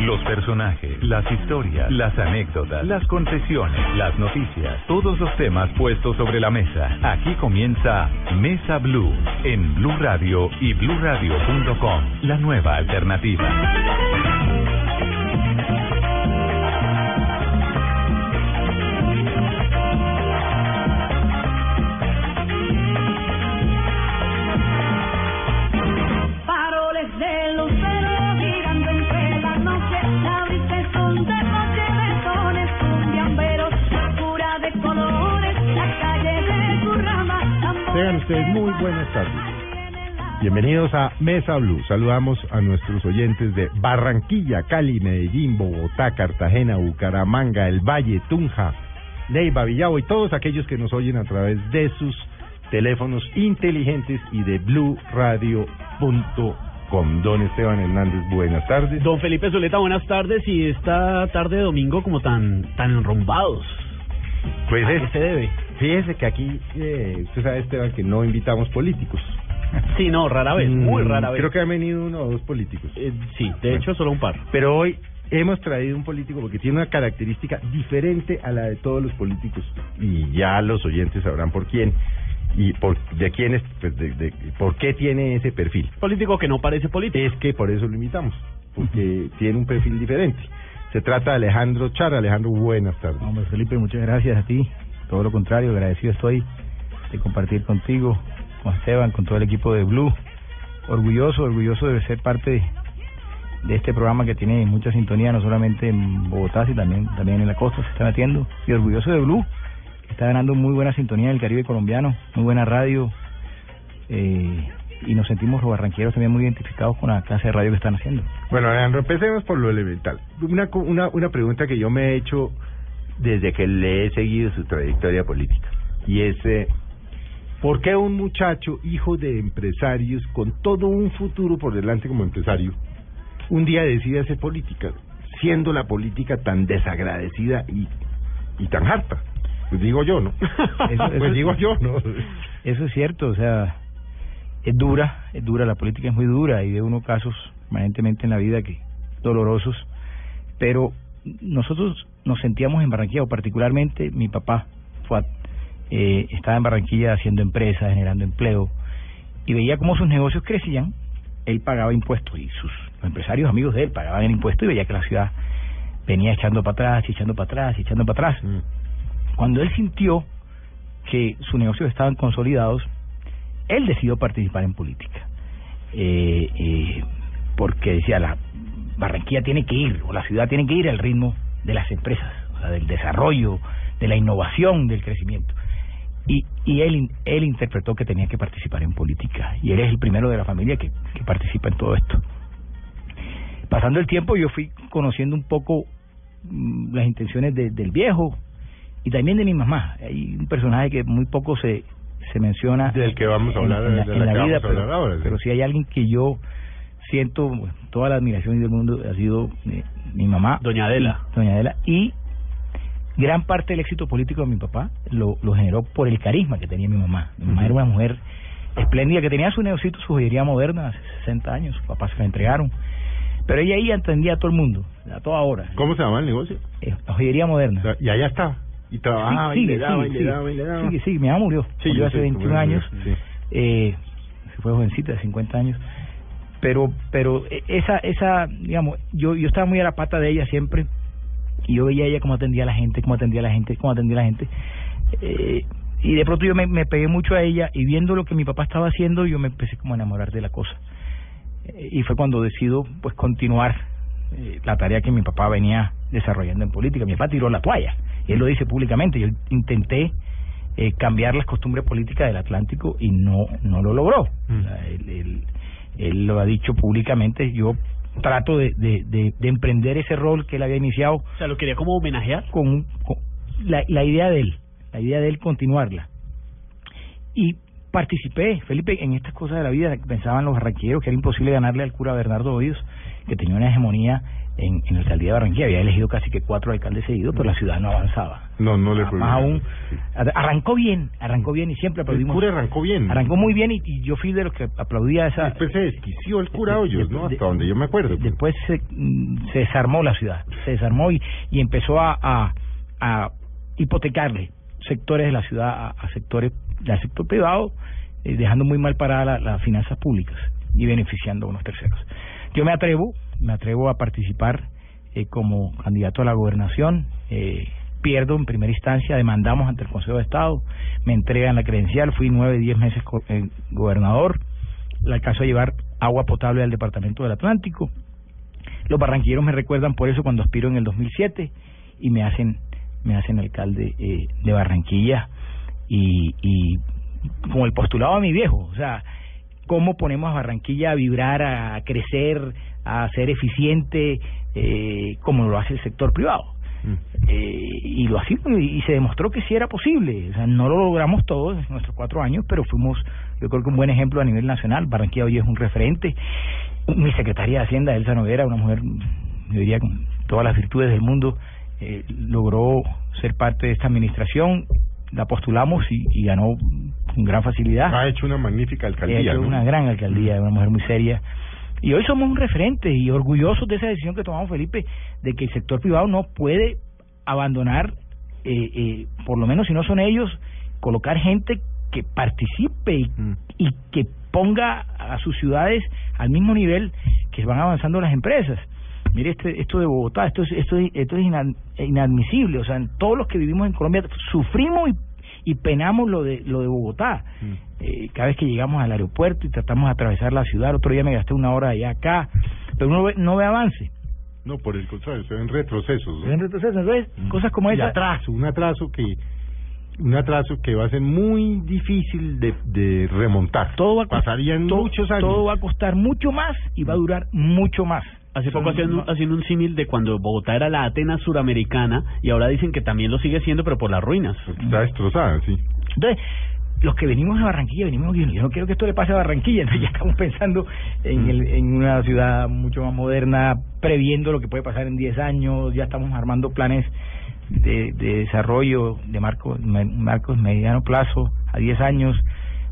Los personajes, las historias, las anécdotas, las confesiones, las noticias, todos los temas puestos sobre la mesa. Aquí comienza Mesa Blue en Blue Radio y bluradio.com, la nueva alternativa. Ustedes muy buenas tardes. Bienvenidos a Mesa Blue. Saludamos a nuestros oyentes de Barranquilla, Cali, Medellín, Bogotá, Cartagena, Bucaramanga, El Valle, Tunja, Neiva, Villavo y todos aquellos que nos oyen a través de sus teléfonos inteligentes y de bluradio.com. Don Esteban Hernández, buenas tardes. Don Felipe Zuleta, buenas tardes y esta tarde de domingo como tan tan enrumbados. Pues ¿A es- qué se debe? Fíjese que aquí, eh, usted sabe, Esteban, que no invitamos políticos. Sí, no, rara vez, muy Mm, rara vez. Creo que han venido uno o dos políticos. Eh, sí, de hecho solo un par. Pero hoy hemos traído un político porque tiene una característica diferente a la de todos los políticos y ya los oyentes sabrán por quién y por de quién es, pues, de, de- por qué tiene ese perfil. Político que no parece político. Es que por eso lo invitamos, porque tiene un perfil diferente. Se trata de Alejandro Char. Alejandro, buenas tardes. Hombre, Felipe, muchas gracias a ti. Todo lo contrario, agradecido estoy de compartir contigo, con Esteban, con todo el equipo de Blue. Orgulloso, orgulloso de ser parte de, este programa que tiene mucha sintonía, no solamente en Bogotá, sino también, también en la costa se está metiendo. Y orgulloso de Blue, que está ganando muy buena sintonía en el Caribe colombiano, muy buena radio. Eh, y nos sentimos los barranqueros también muy identificados con la clase de radio que están haciendo. Bueno, Alejandro, empecemos por lo elemental. Una, una, una pregunta que yo me he hecho desde que le he seguido su trayectoria política. Y es, eh, ¿por qué un muchacho, hijo de empresarios, con todo un futuro por delante como empresario, un día decide hacer política, siendo la política tan desagradecida y, y tan harta? Pues digo yo, ¿no? Eso- pues digo yo, ¿no? Eso es cierto, o sea, es dura, es dura, la política es muy dura y de uno casos permanentemente en la vida que dolorosos, pero nosotros nos sentíamos en Barranquilla, o particularmente mi papá, eh, estaba en Barranquilla haciendo empresas, generando empleo, y veía cómo sus negocios crecían, él pagaba impuestos y sus los empresarios amigos de él pagaban el impuesto y veía que la ciudad venía echando para atrás, y echando para atrás, y echando para atrás. Mm. Cuando él sintió que sus negocios estaban consolidados, él decidió participar en política. Eh, eh, porque decía, la Barranquilla tiene que ir, o la ciudad tiene que ir al ritmo de las empresas, o sea, del desarrollo, de la innovación, del crecimiento. Y, y él, él interpretó que tenía que participar en política. Y él es el primero de la familia que, que participa en todo esto. Pasando el tiempo, yo fui conociendo un poco mm, las intenciones de- del viejo y también de mi mamá. Hay un personaje que muy poco se, se menciona Del que vamos a hablar, en, la, en vida, pero, ahora, sí. pero si hay alguien que yo siento toda la admiración del mundo ha sido eh, mi mamá, Doña Adela. doña Adela, y gran parte del éxito político de mi papá lo, lo generó por el carisma que tenía mi mamá. Mi mamá era una mujer espléndida que tenía su negocio, su joyería moderna hace 60 años, sus papás se la entregaron. Pero ella ahí atendía a todo el mundo, a toda hora. ¿Cómo se llama el negocio? Eh, La joyería moderna. Y allá está. Y trabajaba Sí, y le sigue, daba y sigue, le daba y le daba. sigue, sigue. Mi mamá murió, Sí, murió yo hace sé, 21 bueno, años. sí. Eh, se fue jovencita, de 50 años. Pero, pero esa, esa, digamos, yo, yo estaba muy a la pata de ella siempre y yo veía a ella cómo atendía a la gente, cómo atendía a la gente, cómo atendía a la gente. Eh, y de pronto yo me, me pegué mucho a ella y viendo lo que mi papá estaba haciendo, yo me empecé como a enamorar de la cosa. Eh, y fue cuando decido pues continuar eh, la tarea que mi papá venía desarrollando en política. Mi papá tiró la toalla, y él lo dice públicamente. Yo intenté eh, cambiar las costumbres políticas del Atlántico y no no lo logró. Mm. Sea, él, lo ha dicho públicamente. Yo trato de, de, de, de emprender ese rol que él había iniciado O sea, lo quería como homenajear. con, con la, la idea de él, la idea de él continuarla. Y participé, Felipe, en estas cosas de la vida. Pensaban los barranquilleros que era imposible ganarle al cura Bernardo Hoyos, que tenía una hegemonía en, en la alcaldía de Barranquilla. Había elegido casi que cuatro alcaldes seguidos, pero la ciudad no avanzaba. No, no le fue Más aún, arrancó bien, arrancó bien y siempre El aplaudimos. cura arrancó bien. Arrancó muy bien y, y yo fui de los que aplaudía esa... Después se desquició el cura de- Hoyos, de- ¿no? de- Hasta donde yo me acuerdo. Después se, mm, se desarmó la ciudad, se desarmó y, y empezó a, a, a hipotecarle sectores de la ciudad a, a sectores del sector privado, eh, dejando muy mal paradas la- las finanzas públicas y beneficiando a unos terceros. Yo me atrevo, me atrevo a participar eh, como candidato a la gobernación. Eh, pierdo en primera instancia, demandamos ante el Consejo de Estado, me entregan la credencial, fui nueve, diez meses co- eh, gobernador, le alcanzo a llevar agua potable al departamento del Atlántico. Los barranquilleros me recuerdan por eso cuando aspiro en el 2007 y me hacen me hacen alcalde eh, de Barranquilla y, y como el postulado a mi viejo, o sea, cómo ponemos a Barranquilla a vibrar, a crecer, a ser eficiente, eh, como lo hace el sector privado. Mm. Eh, y lo hicimos y se demostró que sí era posible. O sea, no lo logramos todos en nuestros cuatro años, pero fuimos, yo creo que un buen ejemplo a nivel nacional. Barranquilla hoy es un referente. Mi secretaria de Hacienda, Elsa Noguera, una mujer, yo diría, con todas las virtudes del mundo, eh, logró ser parte de esta administración. La postulamos y, y ganó con gran facilidad. Ha hecho una magnífica alcaldía, fue ¿no? una gran alcaldía, una mujer muy seria. Y hoy somos un referente y orgullosos de esa decisión que tomamos, Felipe, de que el sector privado no puede abandonar, eh, eh, por lo menos si no son ellos, colocar gente que participe y, Mm. y que ponga a sus ciudades al mismo nivel que van avanzando las empresas. Mire este, esto de Bogotá, esto es, esto es, esto es inadmisible. O sea, todos los que vivimos en Colombia sufrimos y, y penamos lo de, lo de Bogotá. Mm. Eh, cada vez que llegamos al aeropuerto y tratamos de atravesar la ciudad, otro día me gasté una hora allá acá, pero uno ve- no ve avance. No, por el contrario, se ven retrocesos. ¿no? En retroceso, entonces, cosas como y esa. atraso, un atraso que un atraso que va a ser muy difícil de, de remontar. Todo va a costar- Pasarían todo- muchos años. Todo va a costar mucho más y va a durar mucho más. Hace poco No, haciendo, un símil de cuando Bogotá era la Atenas suramericana y ahora dicen que también lo sigue siendo, pero por las ruinas. Está destrozada, sí. Entonces, los que venimos de Barranquilla, venimos, yo yo no quiero que esto le pase a Barranquilla, entonces ya estamos pensando en, el, en una ciudad mucho más moderna, previendo lo que puede pasar en 10 años, ya estamos armando planes de, de desarrollo de marcos, marcos mediano plazo a 10 años,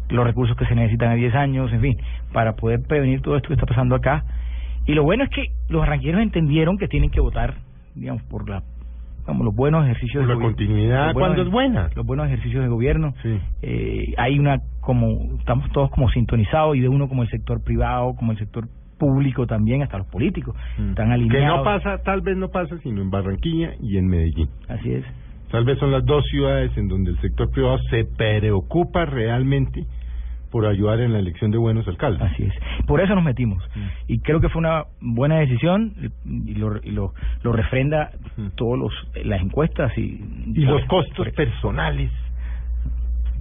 los recursos que se necesitan a 10 años, en fin, para poder prevenir todo esto que está pasando acá. Y lo bueno es que los barranquilleros entendieron que tienen que votar, digamos, por la como los buenos ejercicios Por la de continuidad cuando es buena. los buenos ejercicios de gobierno Sí. eh, hay una como estamos todos como sintonizados y de uno como el sector privado como el sector público también hasta los políticos Mm. están Que alineados no pasa, tal vez no pasa, sino en Barranquilla y en Medellín. así es Tal vez son las dos ciudades en donde el sector privado se preocupa realmente por ayudar en la elección de buenos alcaldes. así es por eso nos metimos Mm. y creo que fue una buena decisión y lo y lo, lo refrenda Mm. todos los las encuestas y Y los costos personales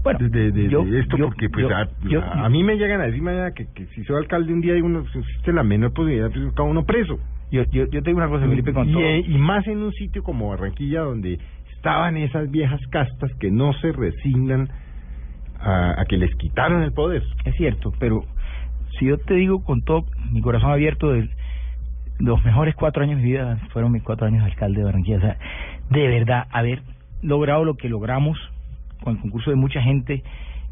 bueno de, de, de- yo- de esto, yo- porque pues yo- a, mí me llegan a decir mañana que, que si soy alcalde un día y uno existe la menor posibilidad de cada uno preso. yo, yo, yo te digo una cosa Felipe con y, todo y más en un sitio como Barranquilla donde estaban esas viejas castas que no se resignan a, a que les quitaron el poder. Es cierto, pero si yo te digo con todo mi corazón abierto, de los mejores cuatro años de mi vida fueron mis cuatro años de alcalde de Barranquilla. O sea, de verdad, haber logrado lo que logramos con el concurso de mucha gente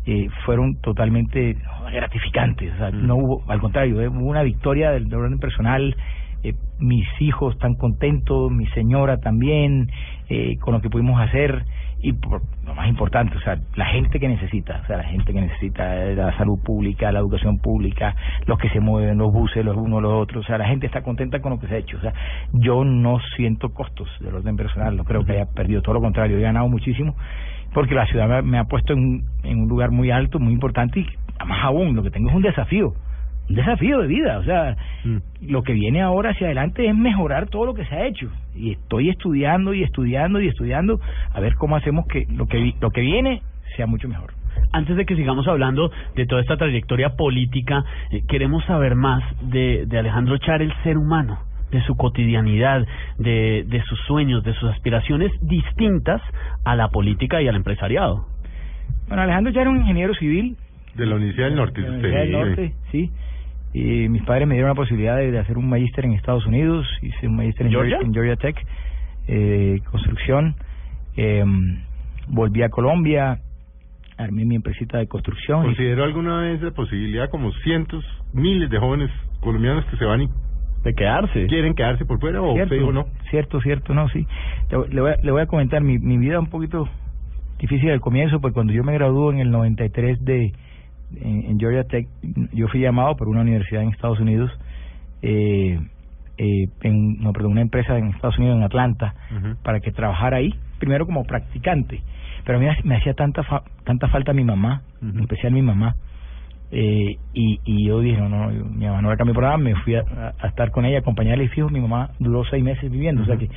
eh, fueron totalmente gratificantes. O sea, Mm. no hubo, al contrario, eh, hubo una victoria del, del orden personal. Eh, mis hijos están contentos, mi señora también, eh, con lo que pudimos hacer y por, lo más importante, o sea, la gente que necesita, o sea, la gente que necesita la salud pública, la educación pública, los que se mueven, los buses, los unos, los otros, o sea, la gente está contenta con lo que se ha hecho, o sea, yo no siento costos del orden personal, no creo que haya perdido, todo lo contrario, he ganado muchísimo, porque la ciudad me, me ha puesto en, en un lugar muy alto, muy importante y más aún, lo que tengo es un desafío, un desafío de vida, o sea, lo que viene ahora hacia adelante es mejorar todo lo que se ha hecho y estoy estudiando y estudiando y estudiando a ver cómo hacemos que lo que vi- lo que viene sea mucho mejor. Antes de que sigamos hablando de toda esta trayectoria política, eh, queremos saber más de, de Alejandro Char, el ser humano, de su cotidianidad, de, de sus sueños, de sus aspiraciones distintas a la política y al empresariado. Bueno, Alejandro ya era un ingeniero civil De la Universidad del Norte, de la usted, Universidad del sí. Norte, sí. Y mis padres me dieron la posibilidad de, de hacer un magíster en Estados Unidos, hice un magíster en ¿Georgia? En Georgia Tech, eh, construcción. Eh, volví a Colombia, armé mi empresita de construcción. y- ¿Consideró alguna vez la posibilidad, como cientos, miles de jóvenes colombianos que se van y De quedarse. quieren quedarse por fuera o usted dijo no? Cierto, cierto, no, sí. Le, voy- a, le voy a comentar mi, mi vida un poquito difícil al comienzo, pues cuando yo me gradué en el 93 de en, en Georgia Tech, yo fui llamado por una universidad en Estados Unidos, eh, eh, en, no, perdón, una empresa en Estados Unidos, en Atlanta, para que trabajara ahí, primero como practicante. Pero a mí me hacía tanta fa- tanta falta mi mamá, en especial mi mamá. Eh, y, y yo dije, no, no, yo- mi mamá no va a cambiar programa, me fui a, a- a estar con ella, acompañarla y fijo, mi mamá duró seis meses viviendo. O sea que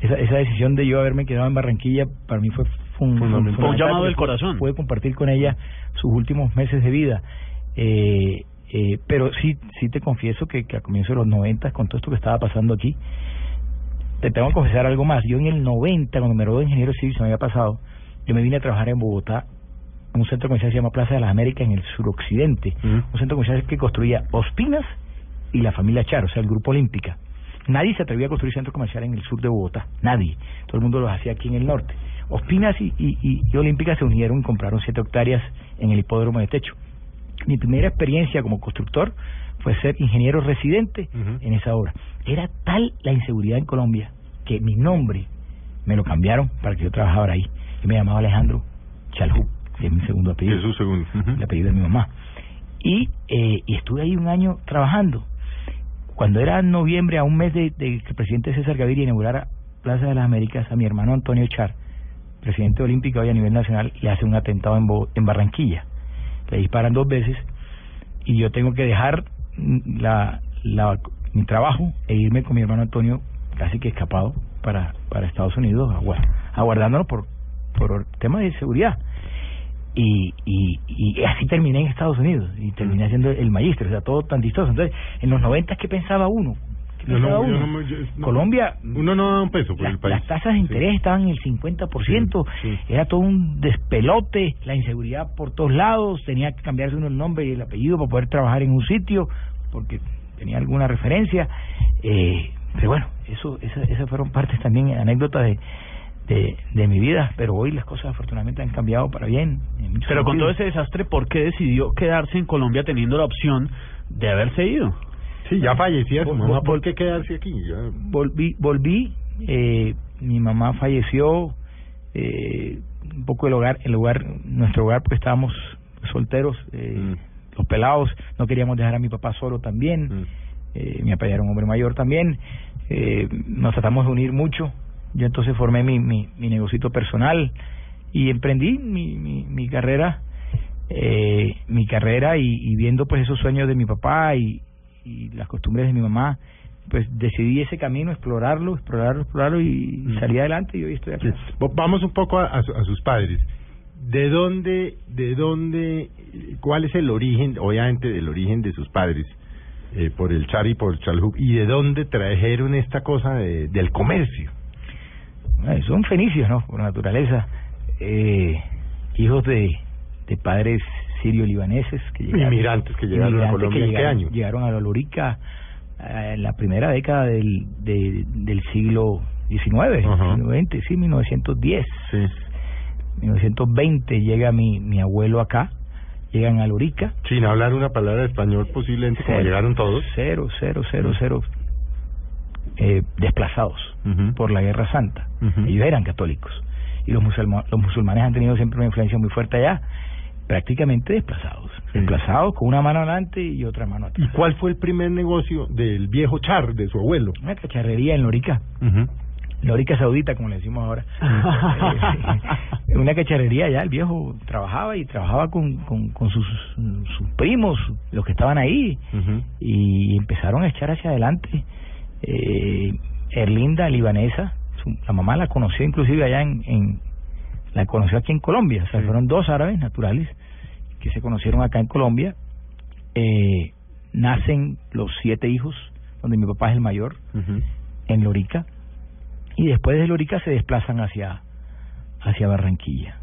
esa, esa decisión de yo haberme quedado en Barranquilla para mí fue fun- Fundamental. un llamado del corazón. Pude compartir con ella sus últimos meses de vida. Eh, eh, pero sí sí te confieso que, que a comienzos de los 90, con todo esto que estaba pasando aquí, te tengo que confesar algo más. Yo en el 90, cuando me gradué de ingeniero civil, se me había pasado, yo me vine a trabajar en Bogotá, en un centro comercial que se llama Plaza de las Américas, en el suroccidente. Ujú. Un centro comercial que construía Ospinas y la familia Charo, o sea, el Grupo Olímpica. Nadie se atrevía a construir centros comerciales en el sur de Bogotá, nadie. Todo el mundo los hacía aquí en el norte. Ospinas y, y, y- y Olímpica se unieron y compraron siete hectáreas en el hipódromo de techo. Mi primera experiencia como constructor fue ser ingeniero residente en esa obra. Era tal la inseguridad en Colombia que mi nombre me lo cambiaron para que yo trabajara ahí. Y me llamaba Alejandro Chalhú, que es mi segundo apellido Jesús segundo. Ujú. el apellido de mi mamá. Y, eh, y estuve ahí un año trabajando. Cuando era noviembre, a un mes de, de que el presidente César Gaviria inaugurara Plaza de las Américas, a mi hermano Antonio Char, presidente olímpico hoy a nivel nacional, le hace un atentado en, Bo- en Barranquilla. Le disparan dos veces y yo tengo que dejar mm, la, la, mi trabajo e irme con mi hermano Antonio casi que escapado para, para Estados Unidos, agua- aguardándonos por, por temas de seguridad y, y, y así terminé en Estados Unidos y terminé haciendo el magíster, o sea, todo tan distoso. Entonces, en los 90, ¿qué pensaba uno? ¿Qué Yo no- yo no yo- no- Colombia, Uno no da un peso por la- el país. las tasas de interés Sí. estaban en el 50%, Sí, sí. era todo un despelote, la inseguridad por todos lados, tenía que cambiarse uno el nombre y el apellido para poder trabajar en un sitio, porque tenía alguna referencia. Eh, pero bueno, eso, esa- esas fueron partes también, anécdotas de, de, de mi vida, pero hoy las cosas afortunadamente han cambiado para bien. Pero con todo ese desastre, ¿por qué decidió quedarse en Colombia teniendo la opción de haberse ido? Sí, ya fallecía su mamá. ¿Por qué quedarse aquí? Ya. volví, volví eh, mi mamá falleció, eh, un poco el hogar, el hogar, nuestro hogar, porque estábamos solteros, eh, Mm. los pelados, no queríamos dejar a mi papá solo también, Mm. eh, mi papá era un hombre mayor también, eh, nos tratamos de unir mucho, yo entonces formé mi, mi, mi negocito personal y emprendí mi, mi, mi carrera, eh, mi carrera y, y viendo pues esos sueños de mi papá y, y las costumbres de mi mamá, pues decidí ese camino, explorarlo, explorarlo, explorarlo y Mm. salí adelante y hoy estoy aquí. Vamos un poco a, a a sus padres. ¿De dónde, de dónde, cuál es el origen, obviamente, del origen de sus padres? Eh, por el Char y por el Chalhub. ¿Y de dónde trajeron esta cosa de, del comercio? Eh, son fenicios, ¿no? Por naturaleza. Eh, hijos de, de padres sirio-libaneses que llegaron. Inmigrantes que llegaron a inmigrantes Colombia. que ¿En qué llegaron, año? Llegaron a la Lorica eh, en la primera década del, de- del siglo XIX, Ajá. siglo XX, sí, 1910. Sí. 1920 llega mi, mi abuelo acá, llegan a Lorica. Sin hablar una palabra de español, posiblemente, como llegaron todos. Cero, cero, cero, cero. Eh, desplazados Ujú. por la Guerra Santa. Ujú. Ellos eran católicos. Y los, musulma- los musulmanes han tenido siempre una influencia muy fuerte allá. Prácticamente desplazados. Sí. Desplazados con una mano adelante y otra mano ¿Y atrás. cuál fue el primer negocio del viejo Char, de su abuelo? Una cacharrería en Lorica. Ujú. Lorica Saudita, como le decimos ahora. Eh, una cacharrería allá, el viejo trabajaba y trabajaba con, con, con sus, sus primos, los que estaban ahí, y empezaron a echar hacia adelante. Eh, Erlinda, libanesa, su- la mamá la conoció inclusive allá en, en la conoció aquí en Colombia, o sea, Sí. fueron dos árabes naturales que se conocieron acá en Colombia. Eh, nacen los siete hijos, donde mi papá es el mayor, en Lorica y después de Lorica se desplazan hacia hacia Barranquilla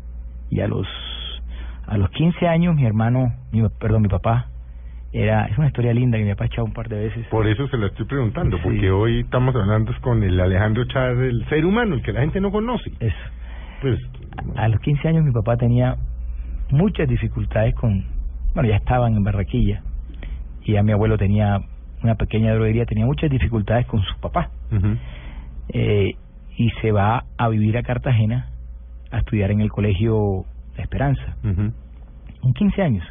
y a los a los 15 años mi hermano mi, perdón mi papá Era, es una historia linda que mi papá ha echado un par de veces. Por eso se la estoy preguntando, Sí. porque hoy estamos hablando con el Alejandro Char, el ser humano, el que la gente no conoce. Eso. Pues, A los 15 años mi papá tenía muchas dificultades con, bueno, ya estaban en Barraquilla y ya mi abuelo tenía una pequeña droguería, tenía muchas dificultades con su papá eh, y se va a vivir a Cartagena a estudiar en el colegio La Esperanza, en 15 años.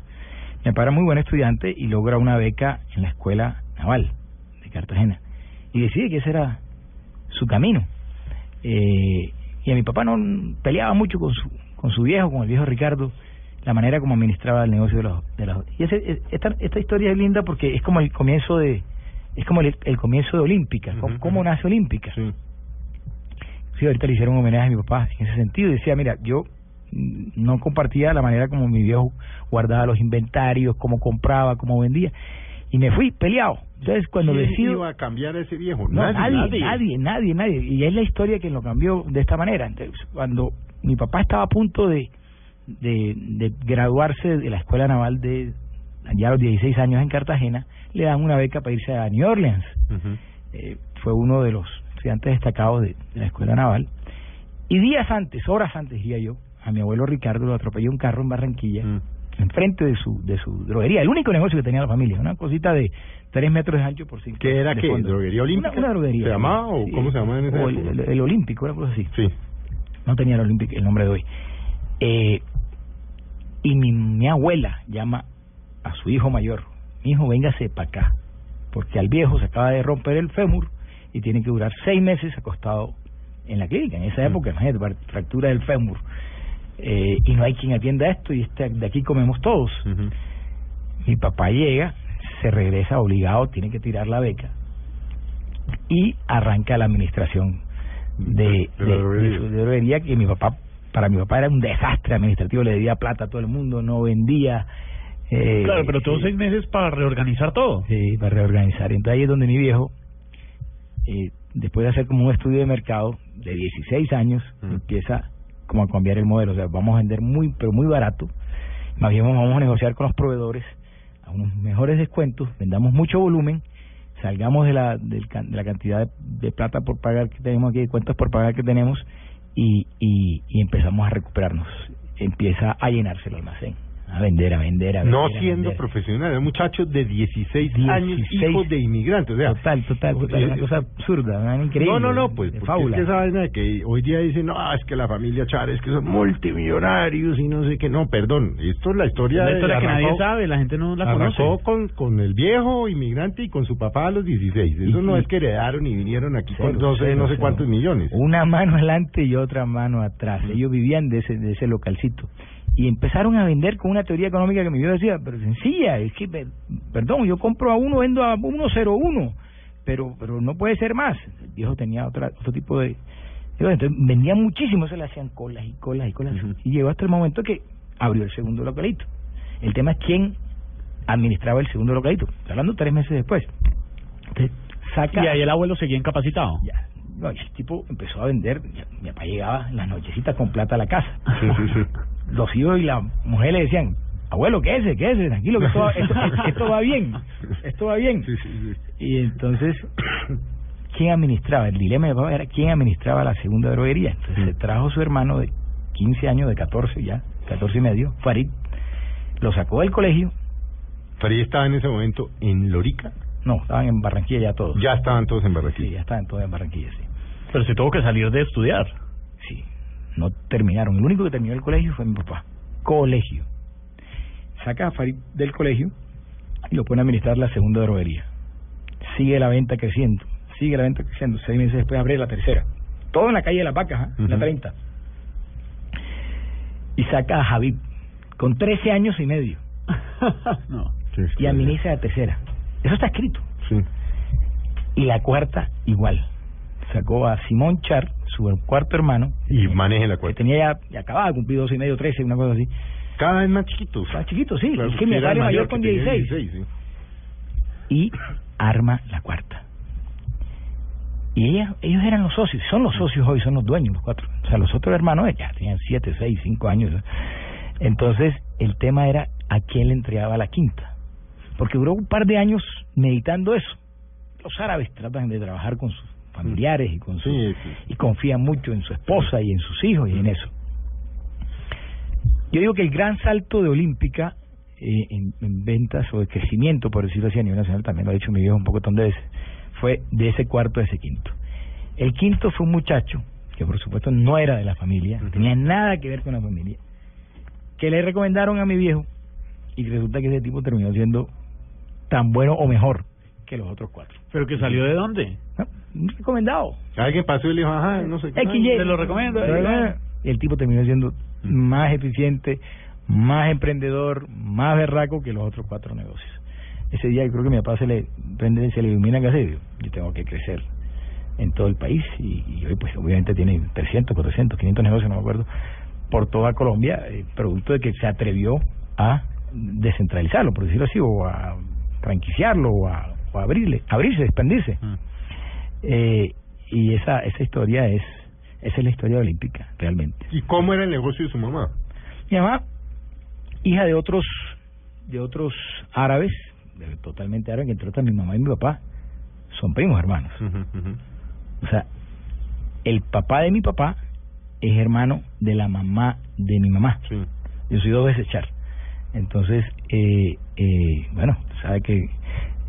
Mi papá era muy buen estudiante y logra una beca en la escuela naval de Cartagena. Y decide que ese era su camino. Eh, y a mi papá no peleaba mucho con su, con su viejo, con el viejo Ricardo, la manera como administraba el negocio de los... De los y ese, es- esta, esta historia es linda porque es como el comienzo de... Es como el, el comienzo de Olímpica, cómo, nace Olímpica. Sí. Sí, ahorita le hicieron un homenaje a mi papá en ese sentido. Y decía, mira, yo no compartía la manera como mi viejo guardaba los inventarios, cómo compraba, cómo vendía. Y me fui peleado. Entonces, cuando ¿Quién decido... iba a cambiar a ese viejo? No, nadie, nadie, nadie, nadie, Y es la historia que lo cambió de esta manera. Entonces, cuando mi papá estaba a punto de, de, de graduarse de la Escuela Naval de ya a los 16 años en Cartagena, le dan una beca para irse a New Orleans eh, fue uno de los estudiantes destacados de, de la escuela naval. Y días antes, horas antes, diría yo, a mi abuelo Ricardo lo atropelló un carro en Barranquilla, Mm. Enfrente de su de su droguería, el único negocio que tenía la familia, una cosita de tres metros de ancho por cinco. ¿Qué era qué? fondo. ¿Droguería olímpica? Una, una droguería. ¿Se llamaba o Sí. cómo se llamaba en esa O el, el- el olímpico, una cosa así. Sí. No tenía el olímpico el nombre de hoy. Eh, y mi, mi abuela llama a su hijo mayor, mi hijo, véngase para acá, porque al viejo se acaba de romper el fémur y tiene que durar seis meses acostado en la clínica. En esa Mm. época, imagínate, par- fractura del fémur. Eh, y no hay quien atienda esto y este, de aquí comemos todos. Mi papá llega, se regresa obligado, tiene que tirar la beca y arranca la administración de, De de- que mi papá, para mi papá era un desastre administrativo, le debía plata a todo el mundo, no vendía. eh, Claro, pero tuvo sí, seis meses para reorganizar todo. Sí, para reorganizar. Entonces ahí es donde mi viejo, eh, después de hacer como un estudio de mercado de 16 años, Mm. empieza como a cambiar el modelo. O sea, vamos a vender muy, pero muy barato. Más vamos a negociar con los proveedores a unos mejores descuentos, vendamos mucho volumen, salgamos de la, de la cantidad de, plata por pagar que tenemos aquí, de cuentas por pagar que tenemos, y, y empezamos a recuperarnos. Empieza a llenarse el almacén, a vender, a vender, a vender. No a siendo vender. profesional, un muchacho de 16, 16. años, hijo de inmigrantes. O sea, Total, total, total. Una cosa absurda, una increíble. No, no, no, pues, porque fábula. es que esa vaina que hoy día dicen, no, es que la familia Chávez, que son multimillonarios y no sé qué. No, perdón, esto es la historia, la de- historia que nadie sabe, la gente no la arrancó conoce. con, con el viejo inmigrante y con su papá a los 16. Eso Y- no y- es que heredaron y vinieron aquí Cero, con 12, cero, no sé cero. cuántos millones. Una mano adelante y otra mano atrás. Ellos vivían de ese, de ese localcito. Y empezaron a vender con una teoría económica que mi viejo decía, pero sencilla, es que, pe- perdón, yo compro a uno, vendo a 101, pero pero no puede ser más. El viejo tenía otra, otro tipo de... Entonces vendían muchísimo, se le hacían colas y colas y colas. Y llegó hasta el momento que abrió el segundo localito. El tema es quién administraba el segundo localito. Estoy hablando tres meses después. Entonces, saca... Y ahí el abuelo seguía incapacitado. Ya, no, y el tipo empezó a vender, mi papá llegaba en las nochecitas con plata a la casa. Sí, sí, sí. Los hijos y la mujer le decían, abuelo, quédese, quédese, tranquilo, que esto va, esto, esto va bien, esto va bien. Sí, sí, sí. Y entonces, ¿quién administraba? El dilema de papá era quién administraba la segunda droguería. Entonces se trajo su hermano de 15 años, de 14 ya, 14 y medio, Farid, lo sacó del colegio, Farid estaba en ese momento en Lorica. no, estaban en Barranquilla ya todos. Ya estaban todos en Sí, Barranquilla. ya estaban todos en Barranquilla, sí. Pero se tuvo que salir de estudiar. No terminaron. El único que terminó el colegio fue mi papá. Colegio. Saca a Farid del colegio y lo pone a administrar la segunda droguería. Sigue la venta creciendo, sigue la venta creciendo. Seis meses después abre la tercera. Todo en la calle de las vacas, ¿ah? la Ujú. 30. Y saca a Javid con 13 años y medio no. Sí. y administra la tercera. Eso está escrito. Sí. Y la cuarta igual. Sacó a Simón Char, su cuarto hermano, Y maneje la que cuenta. tenía ya, ya acababa de cumplir dos y medio, trece, una cosa así. Cada vez más chiquitos. Estaba chiquito, sí. Claro, es que mi era mayor que con tenía 16. 16, sí. Y arma la cuarta. Y ella, ellos eran los socios, son los socios hoy, son los dueños, los cuatro. O sea, los otros hermanos eh, ya tenían siete, seis, cinco años. Entonces, el tema era a quién le entregaba la quinta. porque duró un par de años meditando eso. Los árabes tratan de trabajar con sus familiares y con su, Sí, sí. y confían mucho en su esposa y en sus hijos y en eso. Yo digo que el gran salto de Olímpica eh, en, en ventas o de crecimiento, por decirlo así, a nivel nacional, también lo ha dicho mi viejo un poco de veces, fue de ese cuarto a ese quinto. El quinto fue un muchacho que por supuesto no era de la familia, no tenía nada que ver con la familia, que le recomendaron a mi viejo y resulta que ese tipo terminó siendo tan bueno o mejor que los otros cuatro. ¿Pero que salió de dónde? recomendado. Alguien pasó y le dijo, ajá, no sé qué. XY. te lo recomiendo. Y el tipo terminó siendo más eficiente, más emprendedor, más berraco que los otros cuatro negocios. Ese día yo creo que mi papá se le prende, se le ilumina que hace, yo tengo que crecer en todo el país y, y hoy pues obviamente tiene 300, 400, 500 negocios, no me acuerdo, por toda Colombia, eh, producto de que se atrevió a descentralizarlo, por decirlo así, o a franquiciarlo, o a, o abrirle, abrirse, expandirse. Mm. Eh, y esa esa historia es esa es la historia olímpica realmente ¿Y cómo era el negocio de su mamá? mi mamá hija de otros de otros árabes de- totalmente árabes que entre otras mi mamá y mi papá son primos hermanos o sea el papá de mi papá es hermano de la mamá de mi mamá Sí. yo soy dos veces char entonces eh, eh, bueno sabe que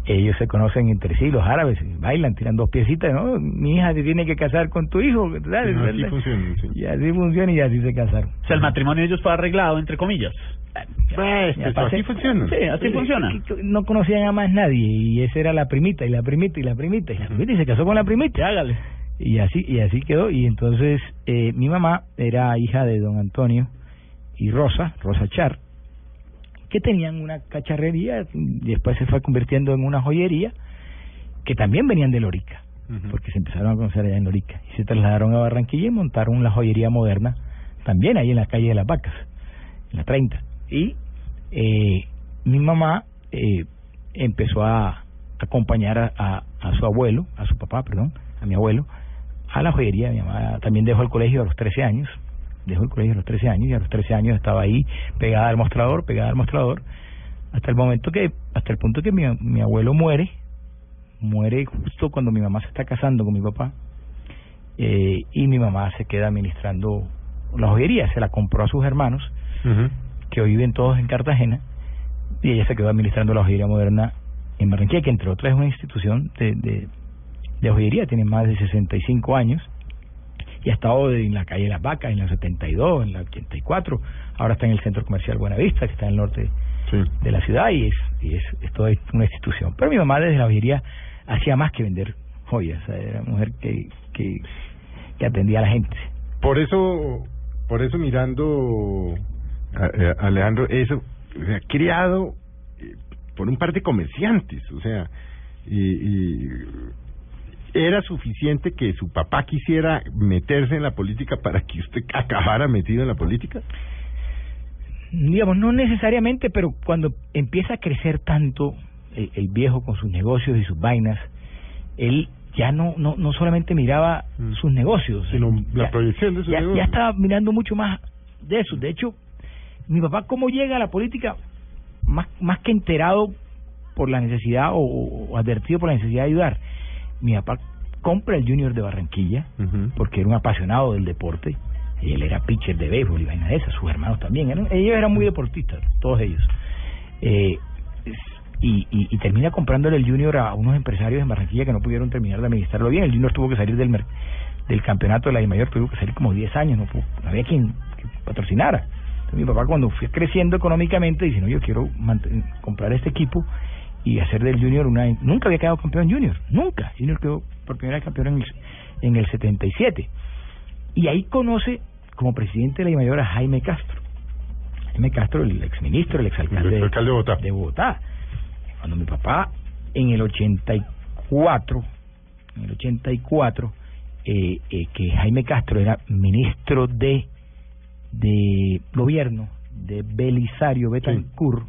ellos se conocen entre sí, los árabes, bailan, tiran dos piecitas, ¿no? Mi hija se tiene que casar con tu hijo, ¿sabes? Así funciona, sí. Y así funciona y así se casaron. O sea, el matrimonio de ellos fue arreglado, entre comillas. Pues, Ya pues, así funciona. Sí, así funciona. No conocían a más nadie y esa era la primita y la primita y la primita y la primita y se casó con la primita. Hágale. Y así y así quedó y entonces eh, mi mamá era hija de don Antonio y Rosa, Rosa Char, que tenían una cacharrería y después se fue convirtiendo en una joyería que también venían de Lorica, porque se empezaron a conocer allá en Lorica y se trasladaron a Barranquilla y montaron la joyería moderna también ahí en la calle de las Vacas, en la 30. Y eh, mi mamá eh, empezó a acompañar a, a, a su abuelo, a su papá, perdón, a mi abuelo, a la joyería. Mi mamá también dejó el colegio a los 13 años, dejó el colegio a los 13 años y a los 13 años estaba ahí pegada al mostrador, pegada al mostrador, hasta el momento que, hasta el punto que mi, mi abuelo muere, muere justo cuando mi mamá se está casando con mi papá, eh, y mi mamá se queda administrando la joyería, se la compró a sus hermanos, que hoy viven todos en Cartagena, y ella se quedó administrando la joyería moderna en Barranquilla, que entre otras es una institución de, de, de joyería, tiene más de 65 años, y ha estado en la calle Las Vacas, en la 72, en la 84, ahora está en el Centro Comercial Buenavista, que está en el norte Sí. de la ciudad, y es, y es, es toda una institución. Pero mi mamá desde la joyería hacía más que vender joyas, era una mujer que, que, que atendía a la gente. Por eso, por eso mirando, a- eh, Alejandro, eso, o sea, criado eh, por un par de comerciantes, o sea, y, y era suficiente que su papá quisiera meterse en la política para que usted acabara metido en la política. digamos, no necesariamente, pero cuando empieza a crecer tanto el, el viejo con sus negocios y sus vainas, él ya no no, no solamente miraba Mm. sus negocios, Sino la ya- proyección de sus ya, negocios. ya estaba mirando mucho más de eso. De hecho, mi papá cómo llega a la política más más que enterado por la necesidad o, o advertido por la necesidad de ayudar. Mi papá compra el Junior de Barranquilla porque era un apasionado del deporte. Y él era pitcher de béisbol y vainas de esas, sus hermanos también. Eran, ellos eran muy deportistas, todos ellos. Eh, y, y, y termina comprándole el Junior a unos empresarios en Barranquilla que no pudieron terminar de administrarlo bien. El Junior tuvo que salir del del campeonato de la I mayor, tuvo que salir como 10 años, no, pudo- no había quien que patrocinara. Entonces, mi papá cuando fue creciendo económicamente dice, no, yo quiero comprar este equipo y hacer del Junior una... Nunca había quedado campeón Junior, nunca. Junior quedó por primera vez campeón en el, en el 77. Y ahí conoce como presidente de la mayor a Jaime Castro. Jaime Castro, el exministro, el exalcalde, El alcalde de Bogotá. de Bogotá. Cuando mi papá en el 84, en el 84, eh, eh, que Jaime Castro era ministro de de gobierno de Belisario Betancourt,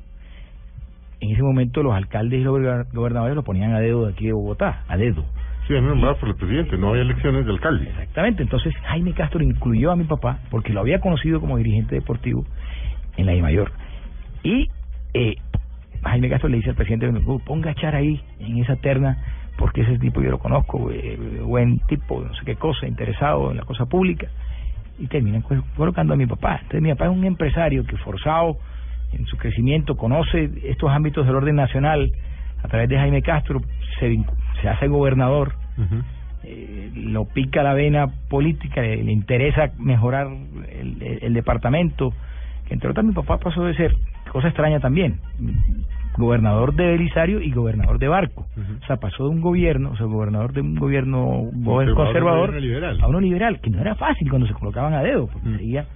en ese momento los alcaldes y los gober- gobernadores lo ponían a dedo de aquí de Bogotá, a dedo. Sí, es nombrado por el presidente, no había elecciones de alcalde. Exactamente, entonces Jaime Castro incluyó a mi papá porque lo había conocido como dirigente deportivo en la I mayor. Y eh, Jaime Castro le dice al presidente, "Uh, ponga a Char ahí, en esa terna, porque ese tipo yo lo conozco, eh, buen tipo, no sé qué cosa, interesado en la cosa pública. Y terminan co- colocando a mi papá. Entonces mi papá es un empresario que forzado en su crecimiento, conoce estos ámbitos del orden nacional, a través de Jaime Castro, se, se hace gobernador, eh, lo pica la vena política, le, le interesa mejorar el, el- el departamento, que entre otras mi papá pasó de ser, cosa extraña también, gobernador de Belisario y gobernador de Barco. O sea, pasó de un gobierno, o sea, gobernador de un gobierno Conservador conservador, a uno liberal, que no era fácil cuando se colocaban a dedo, porque enseguida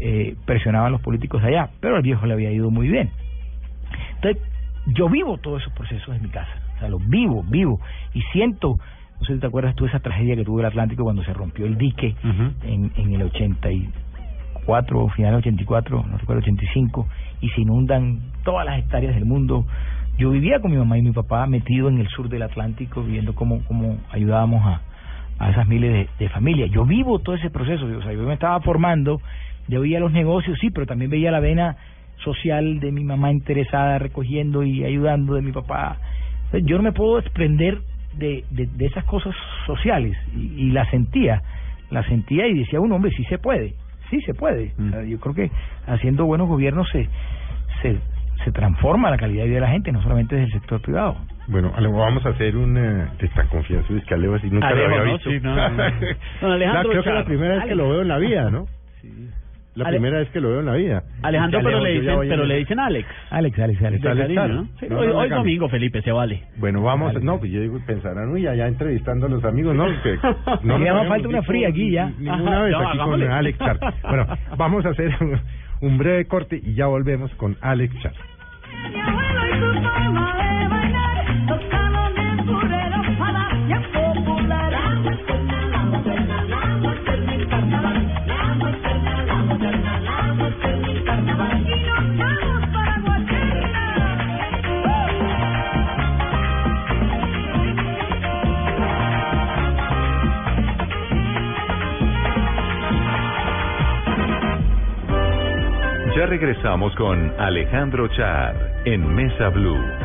eh, presionaban los políticos allá, pero al viejo le había ido muy bien. Entonces, yo vivo todos esos procesos en mi casa, o sea, los vivo, vivo, y siento, no sé si te acuerdas tú de esa tragedia que tuvo el Atlántico cuando se rompió el dique en, en el 84, o final del 84, no recuerdo, 85, y se inundan todas las hectáreas del mundo. Yo vivía con mi mamá y mi papá metido en el sur del Atlántico, viendo cómo, cómo ayudábamos a, a esas miles de, de familias. Yo vivo todo ese proceso, o sea, yo me estaba formando, yo veía los negocios, sí, pero también veía la vena social de mi mamá interesada, recogiendo y ayudando, de mi papá. Yo no me puedo desprender de, de, de esas cosas sociales y, y las sentía, las sentía y decía, un hombre, sí se puede, sí se puede. O sea, yo creo que haciendo buenos gobiernos se, se, se transforma la calidad de vida de la gente, no solamente desde el sector privado. Bueno, vamos a hacer un... eh, Está confianza, es que Alejo así nunca Alejo, lo había ¿no? visto. Sí, no, no, no. Don Alejandro La- creo que es la primera vez que lo veo en la vida, ¿no? La Ale- primera vez que lo veo en la vida. Alejandro, pero le dicen, pero le dicen Alex. Alex, Alex, Alex. Alex cariño, Char. ¿no? Sí, No, hoy, no, hoy no, domingo, Felipe, se vale. Bueno, vamos, no, pues yo digo, pensarán, uy, allá entrevistando a los amigos, ¿no? Que Me nos llama habíamos falta una fría aquí ya. ni- Ninguna Ajá, vez no, aquí hagámosle. con Alex Char. Bueno, vamos a hacer un, un breve corte y ya volvemos con Alex Char. Regresamos con Alejandro Char en Mesa Blue.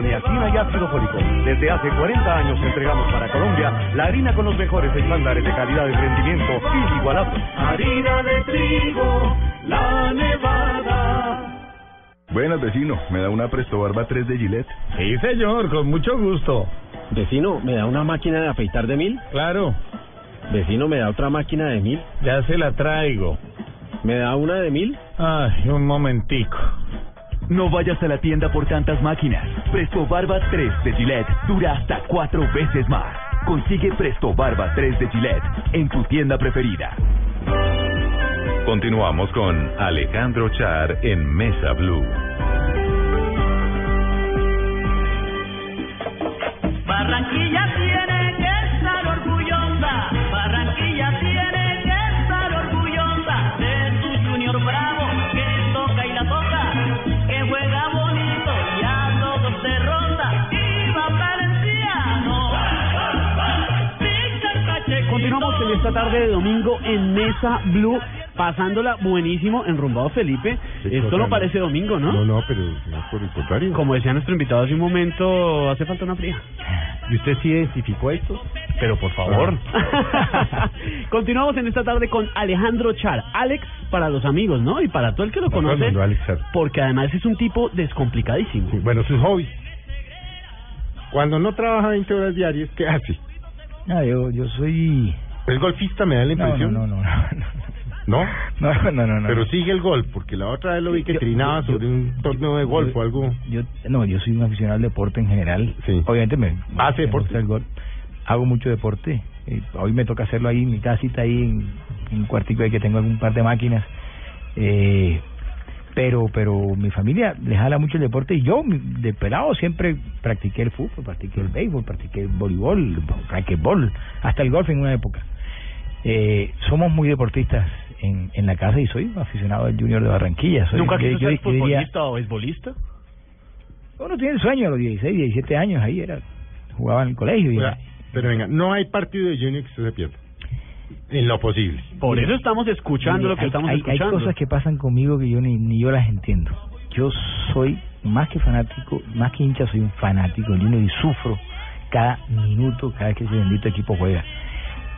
B2, hierro, niacina y ácido fólico. Desde hace 40 años entregamos para Colombia la harina con los mejores estándares de calidad y rendimiento inigualables. Harina de trigo, la nevada. Buenas, vecino. ¿Me da una Presto Barba 3 de Gillette? Sí, señor, con mucho gusto. Vecino, ¿me da una máquina de afeitar de mil? Claro, Vecino, ¿me da otra máquina de mil? ya se la traigo. ¿Me da una de mil? Ay, un momentico. No vayas a la tienda por tantas máquinas. Presto Barba 3 de Gillette dura hasta cuatro veces más. Consigue Presto Barba 3 de Gillette en tu tienda preferida. Continuamos con Alejandro Char en Mesa Blue. Barranquilla esta tarde de domingo en Mesa Blue, pasándola buenísimo en Rumbado Felipe. Sí, Esto no parece domingo, ¿no? No, no, pero no por el contrario. Como decía nuestro invitado hace un momento, hace falta una fría. ¿Y usted sí identificó esto? Pero por favor. Continuamos en esta tarde con Alejandro Char. Alex para los amigos, ¿no? Y para todo el que lo conoce. mundo, Alex Char. Porque además es un tipo descomplicadísimo. Sí, bueno, sus hobbies. Cuando no trabaja 20 horas diarias, ¿qué hace? No, yo, yo soy... ¿Es golfista? Me da la no, impresión. no, no, no, ¿No? no, no, no, no, no. Pero sigue el golf, porque la otra vez lo vi que Yo- trinaba yo- sobre un torneo de golf o algo. Yo, no, yo soy un aficionado al deporte en general. Sí. Obviamente me, ¿Hace me deporte? gusta el golf. Hago mucho deporte. Eh, hoy me toca hacerlo ahí en mi casita, ahí en, en un cuartico ahí que tengo algún par de máquinas. Eh, pero pero mi familia le jala mucho el deporte y yo mi- de pelado siempre practiqué el fútbol, practiqué el béisbol, practiqué el voleibol, el racquetball, hasta el golf en una época. Eh, somos muy deportistas en, en la casa y soy aficionado al Junior de Barranquilla. Soy, ¿Nunca quiso ser futbolista o beisbolista? uno tiene el sueño a los 16, 17 años, ahí era, jugaba en el colegio. Y, pero venga, no hay partido de Junior que usted se pierda. En lo posible. Por eso estamos escuchando lo que hay, estamos hay- hay escuchando. cosas que pasan conmigo que yo ni, ni yo las entiendo. Yo soy más que fanático, más que hincha, soy un fanático del Junior y sufro cada minuto, cada vez que ese bendito equipo juega.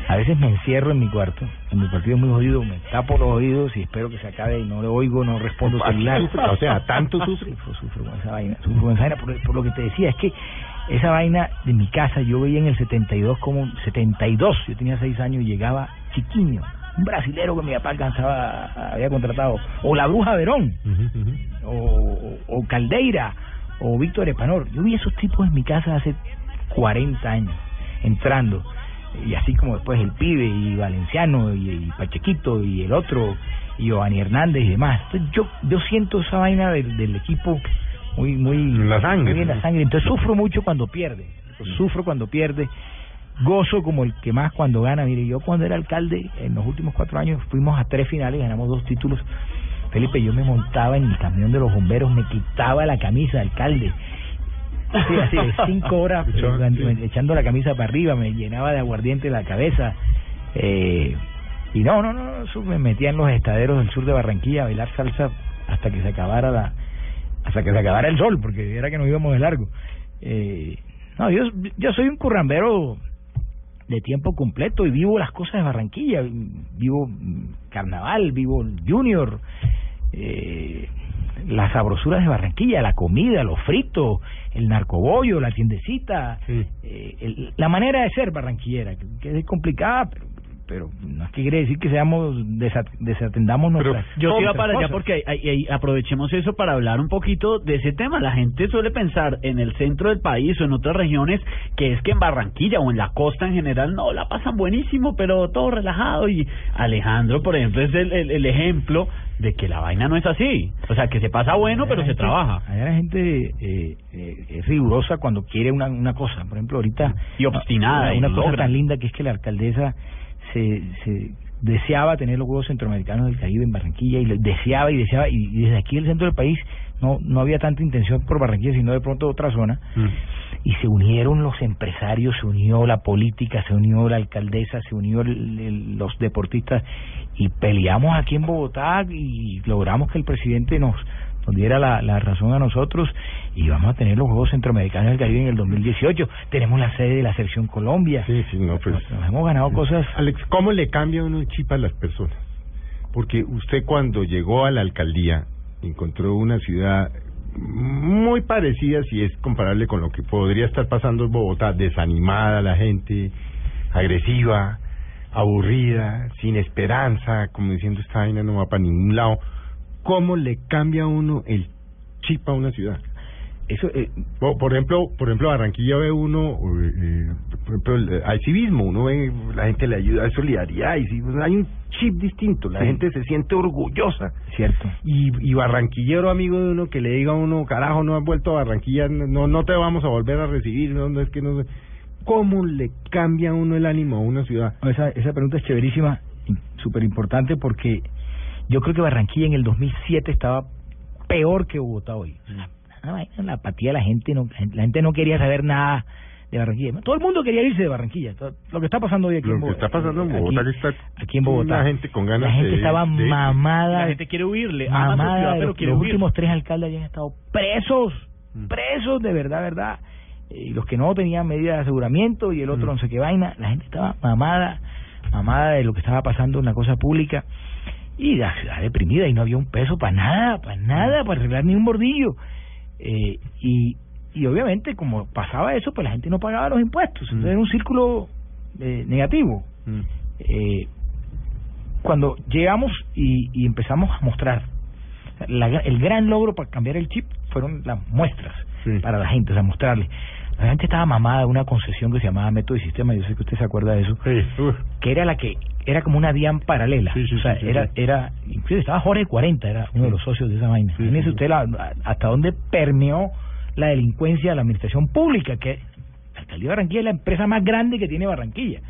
A veces me encierro en mi cuarto, en mi partido muy jodido, me tapo los oídos y espero que se acabe y no le oigo, no respondo celular. o sea, tanto sufre. Sufro, sufro con esa vaina, sufro con esa vaina, por, por lo que te decía, es que esa vaina de mi casa, yo veía en el 72 como, 72, yo tenía 6 años y llegaba chiquiño, un brasilero que mi papá alcanzaba, había contratado, o la Bruja Verón, o, o, o Caldeira, o Víctor Epanor. Yo vi esos tipos en mi casa hace 40 años, entrando, y así como después el pibe, y Valenciano, y, y Pachequito, y el otro, y Giovanni Hernández y demás. Entonces yo, yo siento esa vaina del, del equipo muy, muy, la sangre. muy en la sangre. Entonces sufro mucho cuando pierde, sufro cuando pierde, gozo como el que más cuando gana. Mire, yo cuando era alcalde, en los últimos cuatro años, fuimos a tres finales, ganamos dos títulos. Felipe, yo me montaba en el camión de los bomberos, me quitaba la camisa de alcalde. Sí, así cinco horas eh, echando la camisa para arriba, me llenaba de aguardiente la cabeza. Eh, y no, no, no, eso me metía en los estaderos del sur de Barranquilla a bailar salsa hasta que se acabara la hasta que se acabara el sol, porque era que nos íbamos de largo. Eh, no, yo, yo soy un currambero de tiempo completo y vivo las cosas de Barranquilla. Vivo carnaval, vivo junior, eh, las sabrosuras de Barranquilla, la comida, los fritos, el narcobollo, la tiendecita, eh, el- la manera de ser barranquillera, que, que es complicada, pero, pero no es que quiere decir que seamos desa- desatendamos nuestras Yo iba para allá porque ahí- ahí aprovechemos eso para hablar un poquito de ese tema. La gente suele pensar en el centro del país o en otras regiones que es que en Barranquilla o en la costa en general no la pasan buenísimo, pero todo relajado. Y Alejandro, por ejemplo, es el, el- el ejemplo de que la vaina no es así. O sea, que se pasa bueno, pero se trabaja. allá la gente eh, eh, es rigurosa cuando quiere una, una cosa. Por ejemplo, ahorita... Y obstinada, Una, y una cosa tan linda que es que la alcaldesa se, se deseaba tener los Juegos Centroamericanos del Caribe en Barranquilla y deseaba y deseaba y, y desde aquí el centro del país no no había tanta intención por Barranquilla sino de pronto otra zona. Y se unieron los empresarios, se unió la política, se unió la alcaldesa, se unió el- el- los deportistas y peleamos aquí en Bogotá y logramos que el presidente nos, nos diera la, la razón a nosotros y vamos a tener los Juegos Centroamericanos del Caribe en el 2018. Tenemos la sede de la sección Colombia. Sí, sí, no, pues. Nos hemos ganado cosas. Alex, ¿cómo le cambia uno el chip a las personas? Porque usted cuando llegó a la alcaldía encontró una ciudad muy parecida, si es comparable con lo que podría estar pasando en Bogotá, desanimada la gente, agresiva, aburrida, sin esperanza, como diciendo esta vaina no va para ningún lado. ¿Cómo le cambia a uno el chip a una ciudad? Eso, eh, por, por ejemplo, por ejemplo, Barranquilla ve uno, eh, eh, por ejemplo, el- hay civismo, uno ve la gente le ayuda, hay solidaridad, y sí, hay un chip distinto, la Sí. gente se siente orgullosa. Cierto. Y, y barranquillero amigo de uno que le diga a uno, carajo, no has vuelto a Barranquilla, no no te vamos a volver a recibir, no, no es que no sé. ¿Cómo le cambia a uno el ánimo a una ciudad? Esa, esa pregunta es chéverísima súper importante porque yo creo que Barranquilla en el 2007 estaba peor que Bogotá hoy. Una vaina, La apatía de la gente, no, la gente no quería saber nada de Barranquilla. Todo el mundo quería irse de Barranquilla. Lo que está pasando hoy aquí Lo en que Bogotá. está pasando en aquí- Bogotá, que está aquí en Bogotá. la gente con ganas La gente de- estaba de- mamada. La gente quiere huirle, mamada ciudad, pero los, quiere los huir. últimos tres alcaldes habían estado presos, Mm. presos de verdad, verdad. Y los que no tenían medidas de aseguramiento y el Mm. otro no sé qué vaina, la gente estaba mamada, mamada de lo que estaba pasando en la cosa pública y la ciudad deprimida y no había un peso para nada, para nada, para arreglar ni un bordillo. Eh, y, y obviamente como pasaba eso, pues la gente no pagaba los impuestos, entonces era un círculo eh, negativo. Eh, cuando llegamos y, y empezamos a mostrar la el gran logro para cambiar el chip fueron las muestras para la gente, o sea, mostrarle. La gente estaba mamada de una concesión que se llamaba Método y Sistema, yo sé que usted se acuerda de eso, que era la que era como una DIAN paralela, o sea, sí, era, sí. era, incluso estaba Jorge 40, era uno de los socios de esa vaina. Imagínese usted la- hasta dónde permeó la delincuencia de la administración pública, que la alcaldía de Barranquilla es la empresa más grande que tiene Barranquilla.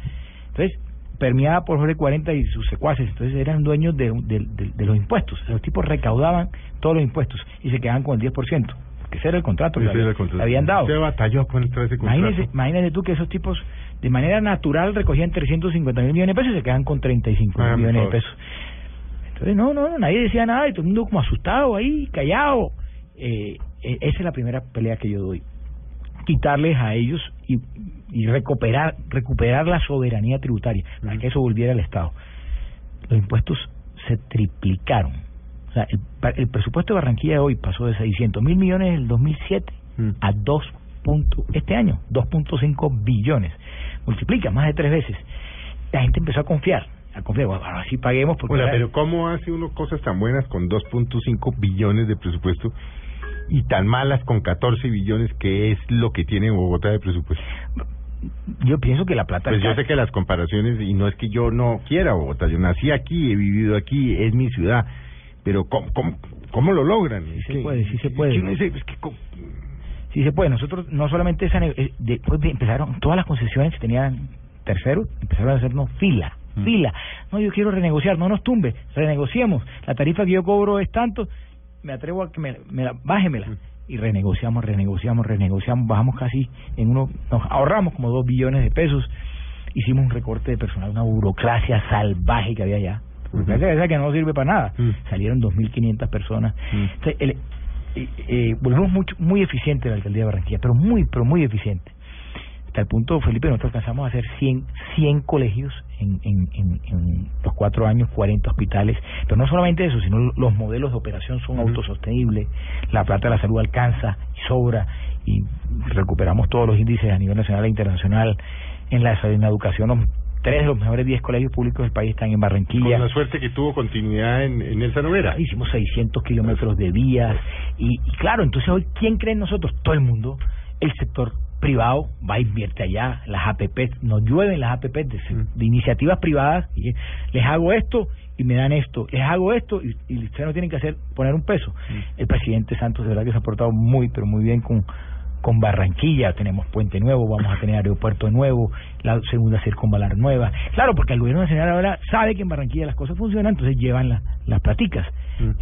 Entonces, permeada por Jorge 40 y sus secuaces, entonces eran dueños de, de, de- de los impuestos. Los tipos recaudaban todos los impuestos y se quedaban con el 10%, porque ese era el contrato que el contrato. habían dado. Usted batalló contra ese contrato. Imagínese, imagínese tú que esos tipos de manera natural recogían 350 mil millones de pesos y se quedan con 35 mil Ah, millones de pesos. Entonces, no, no, nadie decía nada y todo el mundo como asustado ahí, callado. Eh, eh, esa es la primera pelea que yo doy. Quitarles a ellos y, y recuperar, recuperar la soberanía tributaria, para que eso volviera al Estado. Los impuestos se triplicaron. O sea, el, el presupuesto de Barranquilla de hoy pasó de 600 mil millones en el 2007 Mm. a 2 punto, este año, 2.5 billones. Multiplica más de tres veces. La gente empezó a confiar, a confiar, bueno, ahora sí paguemos porque... Bueno, pero ¿cómo hace uno cosas tan buenas con 2.5 billones de presupuesto y tan malas con 14 billones que es lo que tiene Bogotá de presupuesto? yo pienso que la plata... Pues yo sé que las comparaciones, y no es que yo no quiera Bogotá, yo nací aquí, he vivido aquí, es mi ciudad, pero ¿cómo, cómo, cómo lo logran? Es se puede, sí se puede. que uno dice, es que ¿cómo? Sí se puede. Nosotros no solamente esa eh, después de- empezaron todas las concesiones que tenían terceros empezaron a hacernos fila, Mm. fila. No, yo quiero renegociar, no nos tumbe, renegociemos. La tarifa que yo cobro es tanto, me atrevo a que me, me la, bájemela. Mm. Y renegociamos, renegociamos, renegociamos, bajamos casi en uno, nos ahorramos como dos billones de pesos. Hicimos un recorte de personal, una burocracia salvaje que había allá. Burocracia esa que no sirve para nada. Mm. Salieron 2.500 personas. Mm. Entonces, el- eh, eh, volvemos mucho, muy eficiente la alcaldía de Barranquilla, pero muy, pero muy eficiente. Hasta el punto, Felipe, nosotros alcanzamos a hacer 100, 100 colegios en, en, en, en los cuatro años, 40 hospitales. Pero no solamente eso, sino los modelos de operación son autosostenibles, la plata de la salud alcanza y sobra, y recuperamos todos los índices a nivel nacional e internacional. En la, en la educación, los- tres de los mejores 10 colegios públicos del país están en Barranquilla. Con la suerte que tuvo continuidad en, en Elsa Novera. Hicimos 600 kilómetros de vías y, y claro, entonces hoy, ¿quién cree en nosotros? Todo el mundo. El sector privado va a invierte allá, las APP, nos llueven las APP de, de iniciativas privadas, y les hago esto y me dan esto, les hago esto y, y ustedes no tienen que hacer poner un peso. El presidente Santos de verdad que se ha portado muy, pero muy bien con con Barranquilla, tenemos puente nuevo, vamos a tener aeropuerto nuevo, la segunda circunvalar nueva. Claro, porque el gobierno nacional ahora sabe que en Barranquilla las cosas funcionan, entonces llevan la- las platicas.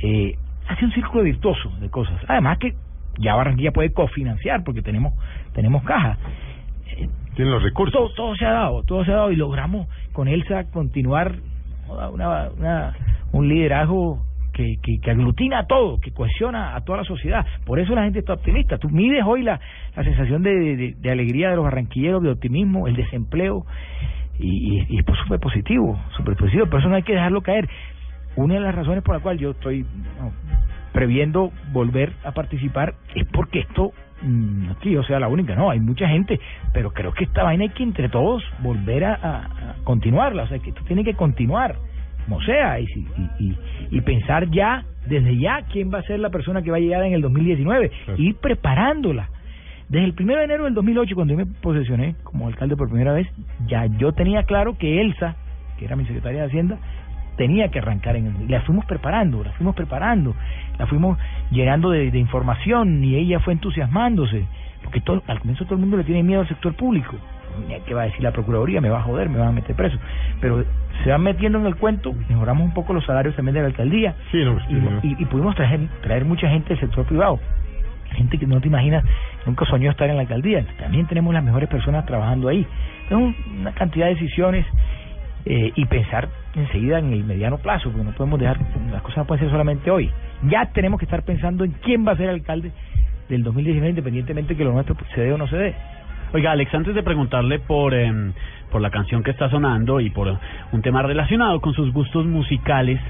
Eh, hace un círculo virtuoso de cosas. Además que ya Barranquilla puede cofinanciar porque tenemos tenemos caja. Eh, Tienen los recursos. todo, todo se ha dado, todo se ha dado y logramos con Elsa continuar una, una, un liderazgo que, que, que aglutina a todo, que cohesiona a toda la sociedad. Por eso la gente está optimista. Tú mides hoy la, la sensación de, alegría de los barranquilleros, de optimismo, el desempleo, y, y, y es súper positivo, súper positivo. Por eso no hay que dejarlo caer. Una de las razones por la cual yo estoy previendo volver a participar es porque esto mm, no yo sea la única, no, hay mucha gente, pero creo que esta vaina hay que entre todos volver a- a continuarla, o sea, que esto tiene que continuar, como sea, y, y, y, y pensar ya, desde ya, quién va a ser la persona que va a llegar en el 2019, ir preparándola. Desde el 1 de enero del 2008, cuando yo me posesioné como alcalde por primera vez, ya yo tenía claro que Elsa, que era mi secretaria de Hacienda, tenía que arrancar en el... La fuimos preparando, la fuimos preparando, la fuimos llenando de, de información y ella fue entusiasmándose. Porque todo, al comienzo todo el mundo le tiene miedo al sector público. ¿Qué va a decir la Procuraduría? Me va a joder, me va a meter preso. Pero se van metiendo en el cuento, mejoramos un poco los salarios también de la alcaldía Sí, no, pues, y, no. y- y pudimos traer, traer mucha gente del sector privado. Gente que no te imaginas, nunca soñó estar en la alcaldía. También tenemos las mejores personas trabajando ahí. Es un- una cantidad de decisiones eh, y pensar enseguida en el mediano plazo, porque no podemos dejar, las cosas no pueden ser solamente hoy. Ya tenemos que estar pensando en quién va a ser alcalde del 2019, independientemente que lo nuestro se dé o no se dé. Oiga, Alex, antes de preguntarle por, em, por la canción que está sonando y por un tema relacionado con sus gustos musicales,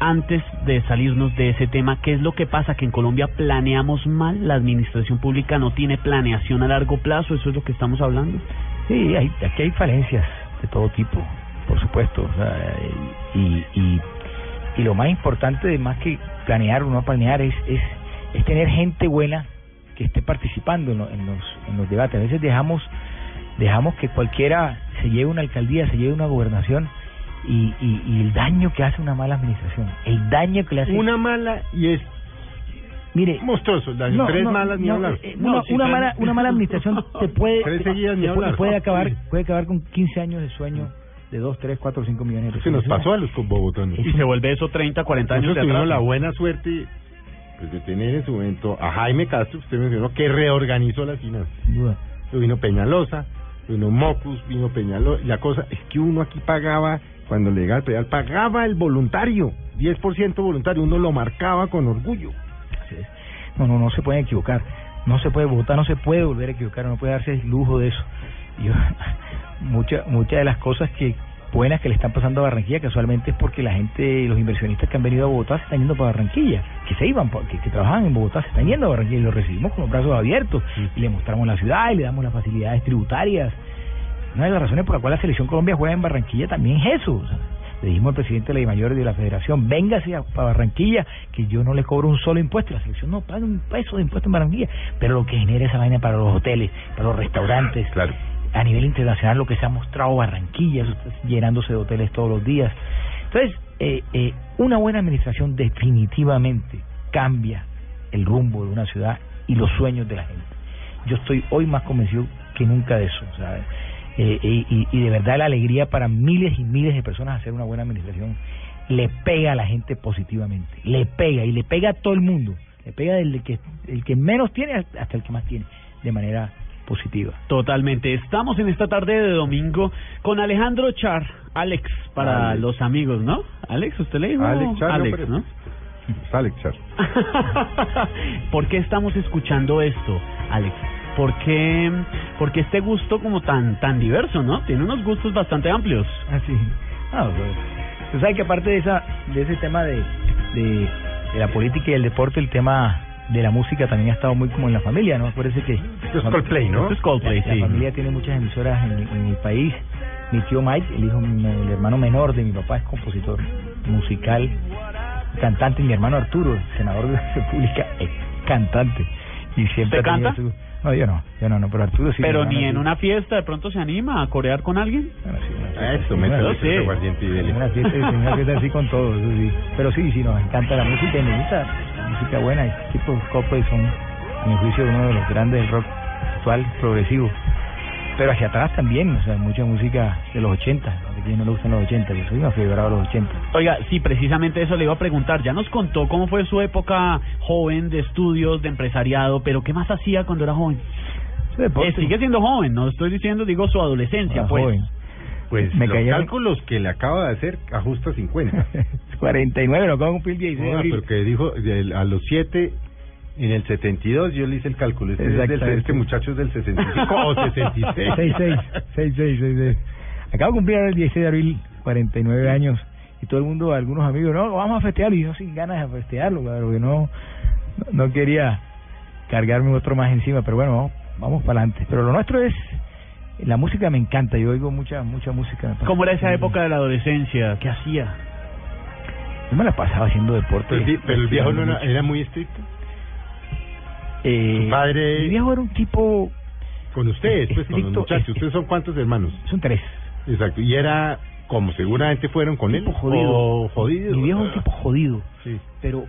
antes de salirnos de ese tema, ¿qué es lo que pasa? Que en Colombia planeamos mal, la administración pública no tiene planeación a largo plazo, ¿eso es lo que estamos hablando? Sí, hay, aquí hay falencias de todo tipo, por supuesto. o sea, y, y, y lo más importante, de más que planear o no planear, es, es, es tener gente buena que esté participando en, lo- en los, en los debates. A veces dejamos, dejamos que cualquiera se lleve una alcaldía, se lleve una gobernación y, y, y el daño que hace una mala administración, el daño que le hace... Una mala y es Mire, monstruoso el daño. Tres malas ni no, hablar. eh, una, una mala una mala administración te puede Tres te- seguidas ni te puede- hablar. puede acabar puede acabar con 15 años de sueño de 2, 3, 4, 5 millones de Se nos pasó a los bogotanos. Y se vuelve eso 30, 40 años Nosotros de atrás. la buena suerte pues, de tener en su momento a Jaime Castro, usted mencionó, que reorganizó las finanzas. Duda. Vino Peñalosa, vino Mocus, vino Peñalosa. La cosa es que uno aquí pagaba, cuando le llegaba el pedal, pagaba el voluntario, 10% voluntario, uno lo marcaba con orgullo. Así es. No, no, no se pueden equivocar. No se puede votar, no se puede volver a equivocar, no puede darse el lujo de eso. Yo, muchas muchas de las cosas que buenas que le están pasando a Barranquilla casualmente es porque la gente, los inversionistas que han venido a Bogotá se están yendo para Barranquilla, que se iban, que, que trabajaban en Bogotá se están yendo a Barranquilla y los recibimos con los brazos abiertos y le mostramos la ciudad y le damos las facilidades tributarias. Una de las razones por la cual la selección Colombia juega en Barranquilla también es eso. o sea, le dijimos al presidente de la mayor de la federación, véngase a, a Barranquilla, que yo no le cobro un solo impuesto. La selección no paga un peso de impuesto en Barranquilla, pero lo que genera esa vaina para los hoteles, para los restaurantes, Claro. A nivel internacional lo que se ha mostrado Barranquilla, llenándose de hoteles todos los días. Entonces, eh, eh, una buena administración definitivamente cambia el rumbo de una ciudad y los sueños de la gente. Yo estoy hoy más convencido que nunca de eso. ¿sabes? Eh, y, y de verdad la alegría para miles y miles de personas hacer una buena administración le pega a la gente positivamente, le pega y le pega a todo el mundo, le pega del que el que menos tiene hasta el que más tiene, de manera positiva. Totalmente. Estamos en esta tarde de domingo con Alejandro Char, Alex, para Alex. los amigos, ¿no? Alex, ¿usted le dijo? Alex Char, no, Alex, ¿no? Alex Char. ¿Por qué estamos escuchando esto, Alex? ¿Por qué, por qué este gusto como tan tan diverso, no? Tiene unos gustos bastante amplios. Así. Ah, pues, Tú sabes que aparte de esa de ese tema de, de, de la política y el deporte, el tema de la música también ha estado muy como en la familia, ¿no? Acuérdese que... Esto es Coldplay, ¿no? Esto es Coldplay, La sí. familia tiene muchas emisoras en, mi- en mi país. Mi tío Mike, el hijo, el hermano menor de mi papá, es compositor musical, cantante. Y mi hermano Arturo, senador de la República, es cantante. Y siempre ¿Usted ha tenido canta? su- No, yo no, yo no, no, pero Arturo sí. Pero ni en una fiesta de pronto se anima a corear con alguien. Bueno, sí, una fiesta, Eso, y dele. en una fiesta, una fiesta así con todo, eso sí. Pero sí, sí, nos encanta la música y me gusta la música buena. Y tipo Coldplay son, a mi juicio, uno de los grandes del rock actual, progresivo. Pero hacia atrás también, o sea, mucha música de los 80, de que no le gustan los 80, yo soy una fiebrado de los 80. Oiga, sí, precisamente eso le iba a preguntar. Ya nos contó cómo fue su época joven de estudios, de empresariado, pero ¿qué más hacía cuando era joven? Eh, sigue siendo joven, no estoy diciendo, digo su adolescencia, era pues. joven. Pues Me los cayó- cálculos que le acaba de hacer ajusta 50. 49, lo acabo de cumplir 16 de No, abril. pero que dijo de- a los 7 en el 72 yo le hice el cálculo. Este, es del- este muchacho es del 65 o 66. 66, 66, 66. Acabo de cumplir ahora el 16 de abril 49 años y todo el mundo, algunos amigos, no, vamos a festear y yo sin ganas de festearlo, claro, que no, no, no quería cargarme otro más encima, pero bueno, vamos, vamos para adelante. Pero lo nuestro es, la música me encanta, yo oigo mucha, mucha música. ¿Cómo era esa época de la adolescencia? ¿Qué hacía? Yo me la pasaba haciendo deporte. Pero, el vi- pero el viejo no era, era muy estricto. Eh, Su padre- Mi viejo era un tipo, Con ustedes, pues, con los Estricto, muchachos. es- ¿Ustedes son cuántos hermanos? son tres. Exacto. Y era como seguramente fueron con él. Tipo jodido. O jodido. Mi viejo es un tipo jodido. Sí. pero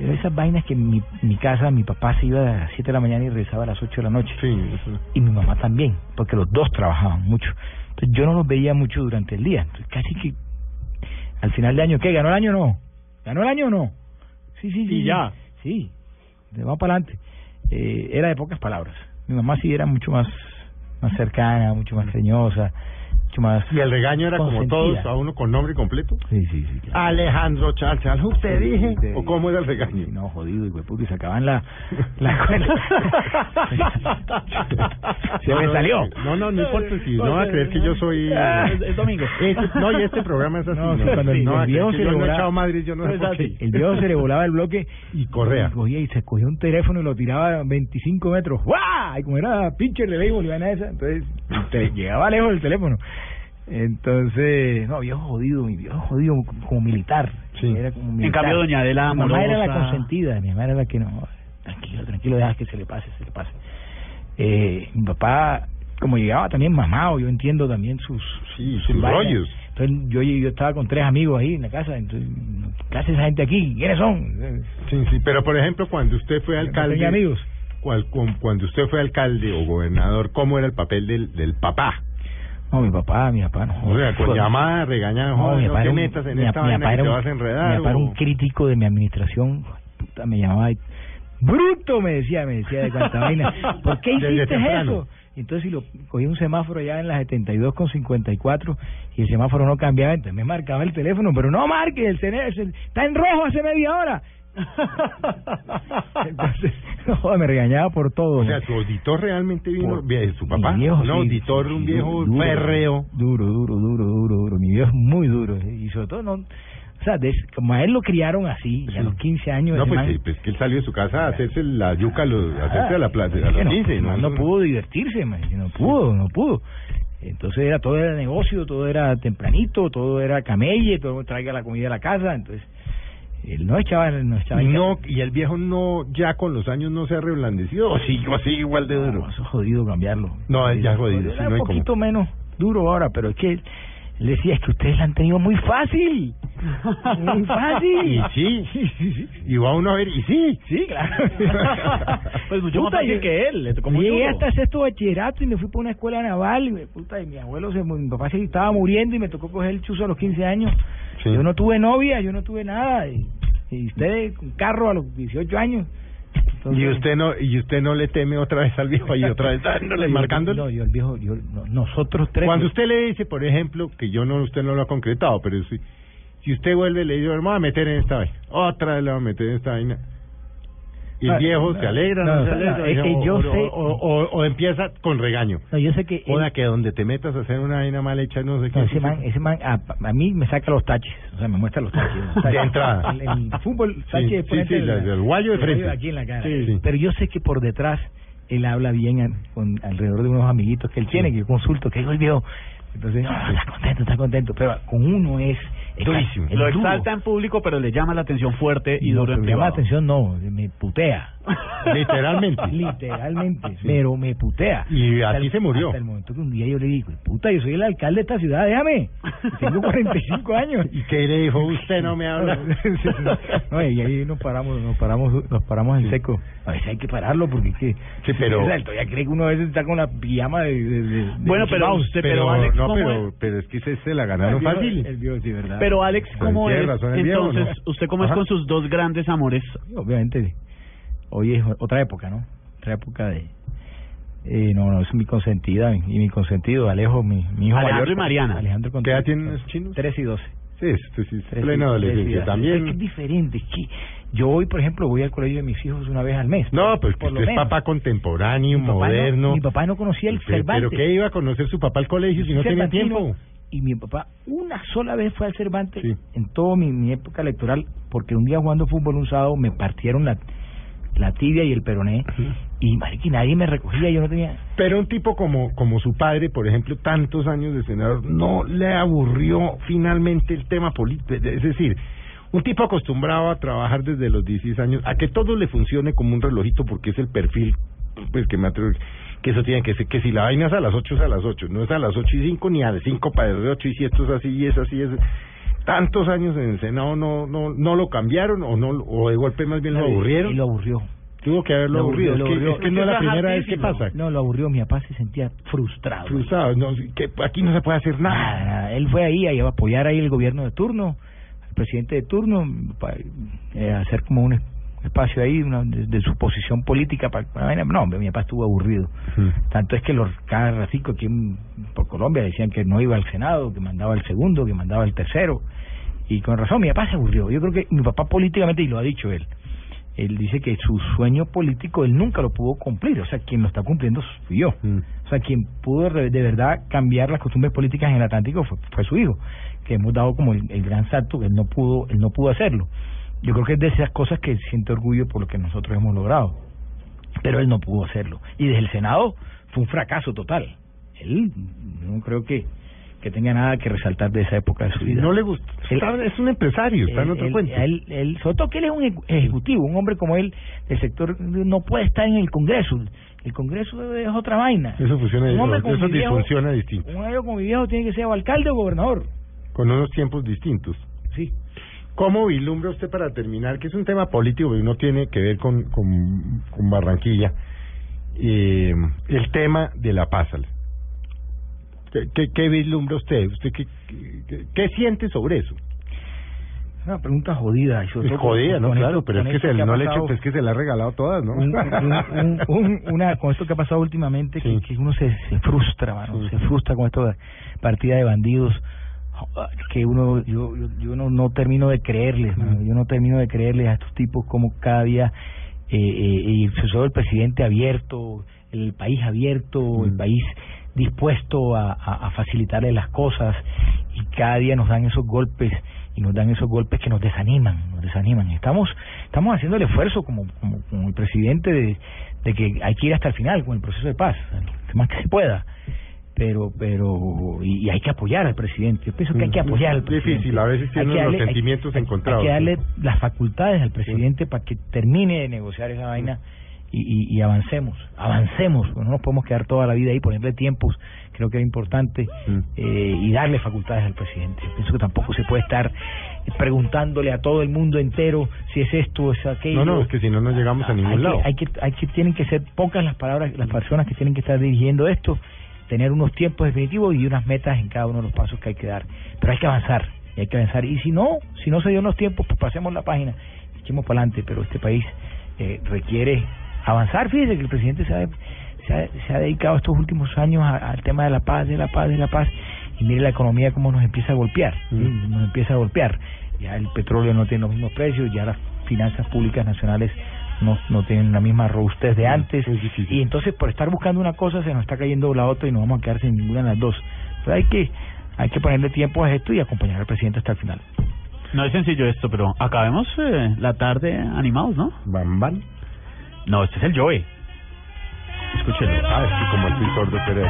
pero esas vainas que en mi, mi casa mi papá se iba a las 7 de la mañana y regresaba a las 8 de la noche Sí, eso. y mi mamá también porque los dos trabajaban mucho entonces yo no los veía mucho durante el día entonces casi que al final de año ¿qué? ¿ganó el año o no? ¿ganó el año o no? sí, sí, sí Y sí. ya. sí, de va para adelante eh, era de pocas palabras mi mamá sí era mucho más más cercana mucho más cariñosa mucho más Y el regaño era como todos, a uno con nombre completo. sí, sí, sí claro. Alejandro Charchal, ¿usted Sí, dije? sí, ¿O cómo era el regaño? Sí, no, jodido, y puta, y sacaban la, la Se me salió. No, no, no importa si no va a creer que yo soy... Ah, es, domingo. Este- no, y este programa es así. No, cuando el- no el viejo se le volaba- Madrid, yo no sé No, por qué. exacto. El viejo se le volaba el bloque Y correa. y cogía y se cogía un teléfono y lo tiraba a 25 metros. ¡Guau! Y como era pitcher de béisbol, iban a esa, entonces te llegaba lejos el teléfono. Entonces, no, viejo jodido, mi viejo jodido como militar. Sí. Era como En cambio, doña Adela Mi mamá era la consentida, mi mamá era la que no, tranquilo, tranquilo, deja que se le pase, se le pase. Eh, mi papá, como llegaba también mamado, yo entiendo también sus, Sí, sus vainas. rollos. Entonces yo, yo estaba con tres amigos ahí en la casa, entonces, ¿qué hace esa gente aquí? ¿Quiénes son? Sí, sí, pero por ejemplo, cuando usted fue No alcalde... tenía amigos. cual- cu- cuando usted fue alcalde o gobernador, ¿cómo era el papel del, del papá? No, mi papá, mi papá no. O sea, con llamada, regañada, No, mi no papá te era un- en mi esta mi papá era un- vas a enredar. Mi papá era un crítico de mi administración. Puta, me llamaba y... Bruto, me decía, me decía de cuánta vaina. ¿Por qué hiciste eso? Entonces, si lo cogí un semáforo ya en las 72 con 54 y el semáforo no cambiaba, entonces me marcaba el teléfono, pero no marque, el teléfono está en rojo hace media hora. Entonces, no, me regañaba por todo. O sea, su auditor realmente vino, Por- su papá, mi viejo, un sí, auditor, sí, un sí, viejo duro, férreo. Duro, duro, duro, duro, duro. Mi viejo es muy duro. Y sobre todo, no, o sea, como a él lo criaron así, y a los 15 años. No, pues, man- sí, pues que él salió de su casa a hacerse la yuca, a los, a hacerse Ah, a la plaza, a es los que no, 15, no, no pudo divertirse, man, no pudo, no pudo. Entonces era todo era negocio, todo era tempranito, todo era camelle, todo traiga la comida a la casa, entonces él no echaba, no echaba Y no, y el viejo no, ya con los años no se ha reblandecido, o sigo así igual de duro. No, eso es jodido cambiarlo. No, es ya jodido, sí, Era no un como. poquito menos duro ahora, pero es que él, él decía, es que ustedes la han tenido muy fácil. Muy fácil. Y sí, y va uno a ver, y sí. Sí, claro. Pues mucho más Puta, fácil yo- que él, le tocó Llegué hasta sexto bachillerato y me fui para una escuela naval y, me- puta, y mi abuelo, se, mi papá se estaba muriendo y me tocó coger el chuzo a los 15 años. Sí. Yo no tuve novia, yo no tuve nada. Y, y usted con carro a los 18 años. Entonces- Y usted no, y usted no le teme otra vez al viejo y otra vez dándole, Yo- marcándole. No, yo el viejo, yo, no, nosotros tres. Cuando usted le dice, por ejemplo, que yo no, usted no lo ha concretado, pero si, si usted vuelve le dice, voy a meter en esta vaina, otra vez le voy a meter en esta vaina, y el Ah, viejo se alegra, no, no, se no, alegra, es que o- yo o, sé- o, o, empieza con regaño. No, yo sé que. donde te metas a hacer una vaina mal hecha, no sé qué. Ese man, ese man a, a mí me saca los taches, o sea, me muestra los taches. los taches. De entrada. En, en el fútbol, Sí, tache de sí, frente. sí, la- la- del guayo de el frente. Aquí en la cara. Sí, sí. Pero yo sé que por detrás él habla bien a- con alrededor de unos amiguitos que él tiene, que yo consulto, que digo el viejo. Entonces, no, está contento, está contento. Pero con uno es. Durísimo. Lo duro. exalta en público, pero le llama la atención fuerte y No, duro en me llama la privado. atención, no, me putea. Literalmente. Literalmente, pero me putea. Y Hasta así el- se murió. Hasta el momento que un día yo le digo, puta, yo soy el alcalde de esta ciudad, déjame. Tengo 45 años. ¿Y qué le dijo? Usted no me habla. no, y ahí nos paramos, nos paramos, nos paramos en seco. A veces hay que pararlo porque es que Sí, pero- todavía cree que uno a veces está con la pijama de, de- de- de Bueno, pero usted- pero, pero Alex, no, ¿cómo pero, es? pero es que se, se la ganaron fácil. El sí, ¿verdad? Pero Alex, ¿cómo Tiene es? razón el viejo, Entonces, ¿no? ¿usted cómo es Ajá. con sus dos grandes amores? obviamente hoy es otra época, ¿no? Otra época de eh, no, no, es mi consentida y mi consentido, Alejo, mi, mi hijo Alejandro mayor. y Mariana. Alejandro con ¿Qué edad tres- tienen los chinos? 13 y 12. Sí, esto sí, es plena adolescencia. También. Es que es diferente, es que yo hoy, por ejemplo, voy al colegio de mis hijos una vez al mes. No, pues usted es menos. papá contemporáneo, Mi papá no- moderno. mi papá no conocía el Pero- Cervantes. ¿Pero qué iba a conocer su papá al colegio si no tenía tiempo? Y mi papá una sola vez fue al Cervantes Sí. en toda mi, mi época electoral, porque un día jugando fútbol un sábado me partieron la, la tibia y el peroné, y marica, y nadie me recogía, yo no tenía... Pero un tipo como, como su padre, por ejemplo, tantos años de senador, no le aburrió finalmente el tema político. Es decir, un tipo acostumbrado a trabajar desde los 16 años, a que todo le funcione como un relojito porque es el perfil, pues que me atrevo, que eso tiene que ser, que si la vaina es a las 8 es a las 8, no es a las 8 y 5 ni a las 5 para las 8 y si esto es así y es así, es... Tantos años en el Senado no no no lo cambiaron o no o de golpe más bien lo aburrieron. Y lo aburrió. Tuvo que haberlo Lo aburrido. es, que, es no es la primera vez que pasa. No, lo aburrió, mi papá se sentía frustrado. Frustrado, no, que aquí no se puede hacer nada. Nada, nada. Él fue ahí a apoyar ahí el gobierno de turno, el presidente de turno, para eh, hacer como un espacio ahí una, de, de su posición política. Para, no, hombre, mi papá estuvo aburrido. Tanto es que los cada ratico aquí por Colombia decían que no iba al Senado, que mandaba el segundo, que mandaba el tercero. Y con razón, mi papá se aburrió. Yo creo que mi papá políticamente, y lo ha dicho él, él dice que su sueño político él nunca lo pudo cumplir. O sea, quien lo está cumpliendo fui yo. O sea, quien pudo de verdad cambiar las costumbres políticas en el Atlántico fue, fue su hijo, que hemos dado como el, el gran salto que él no pudo, él no pudo hacerlo. Yo creo que es de esas cosas que siente orgullo por lo que nosotros hemos logrado. Pero él no pudo hacerlo. Y desde el Senado fue un fracaso total. Él no creo que, que tenga nada que resaltar de esa época de su vida. No le gusta. Él- es un empresario, está en otro él- cuento. Él, él- sobre todo que él es un eje- ejecutivo, un hombre como él, el sector no puede estar en el Congreso. El Congreso es otra vaina. Eso funciona, Un hombre como eso viejo- distinto, Un hombre como mi viejo tiene que ser o alcalde o gobernador. con unos tiempos distintos. Sí. ¿Cómo vislumbra usted para terminar, que es un tema político que no tiene que ver con, con, con Barranquilla, eh, el tema de la paz? ¿Qué, qué, qué vislumbra usted? ¿Usted qué, qué, qué siente sobre eso? Es una pregunta jodida. y sobre Es todo con- jodida, ¿no? con Claro, esto- pero es que se, ha no le pasado- echo, es que se le ha regalado todas, ¿no? un, un- un- un- una con esto que ha pasado últimamente que, que uno se, se frustra mano, se frustra con esta partida de bandidos que uno yo yo, yo no, no termino de creerles mano, yo no termino de creerles a estos tipos como cada día eh, eh, y sobre todo el presidente abierto el país abierto el país dispuesto a, a, a facilitarle las cosas y cada día nos dan esos golpes y nos dan esos golpes que nos desaniman, nos desaniman. Estamos estamos haciendo el esfuerzo como como, como el presidente de, de que hay que ir hasta el final con el proceso de paz, lo más que se pueda. Pero pero y, y hay que apoyar al presidente. Yo pienso que hay que Mm, apoyar al es presidente. difícil, a veces Hay tiene que unos darle- hay- sentimientos hay- encontrados, Hay que darle las facultades al presidente para que termine de negociar esa vaina y, y, y avancemos, avancemos, no nos podemos quedar toda la vida ahí, ponerle tiempos, creo que es importante, eh, y darle facultades al presidente. Pienso que tampoco se puede estar preguntándole a todo el mundo entero si es esto o es aquello. No, no, es que si no, no llegamos a ningún hay lado. Que, hay que, hay que, tienen que ser pocas las palabras, las personas que tienen que estar dirigiendo esto, tener unos tiempos definitivos y unas metas en cada uno de los pasos que hay que dar. Pero hay que avanzar, y hay que avanzar. Y si no, si no se dio los tiempos, pues pasemos la página, echemos para adelante. Pero este país eh, requiere avanzar. Fíjese que el presidente se ha, se ha, se ha dedicado estos últimos años al tema de la paz, de la paz, de la paz. Y mire la economía cómo nos empieza a golpear, ¿sí? nos empieza a golpear. Ya el petróleo no tiene los mismos precios, ya las finanzas públicas nacionales no, no tienen la misma robustez de antes. Y entonces por estar buscando una cosa se nos está cayendo la otra y nos vamos a quedar sin ninguna de las dos. Entonces hay que, hay que ponerle tiempo a esto y acompañar al presidente hasta el final. No es sencillo esto, pero acabemos eh, la tarde animados, ¿no? Van, van. No, este es el Joey. Escúchelo. Ah, es que como sordo, pero de.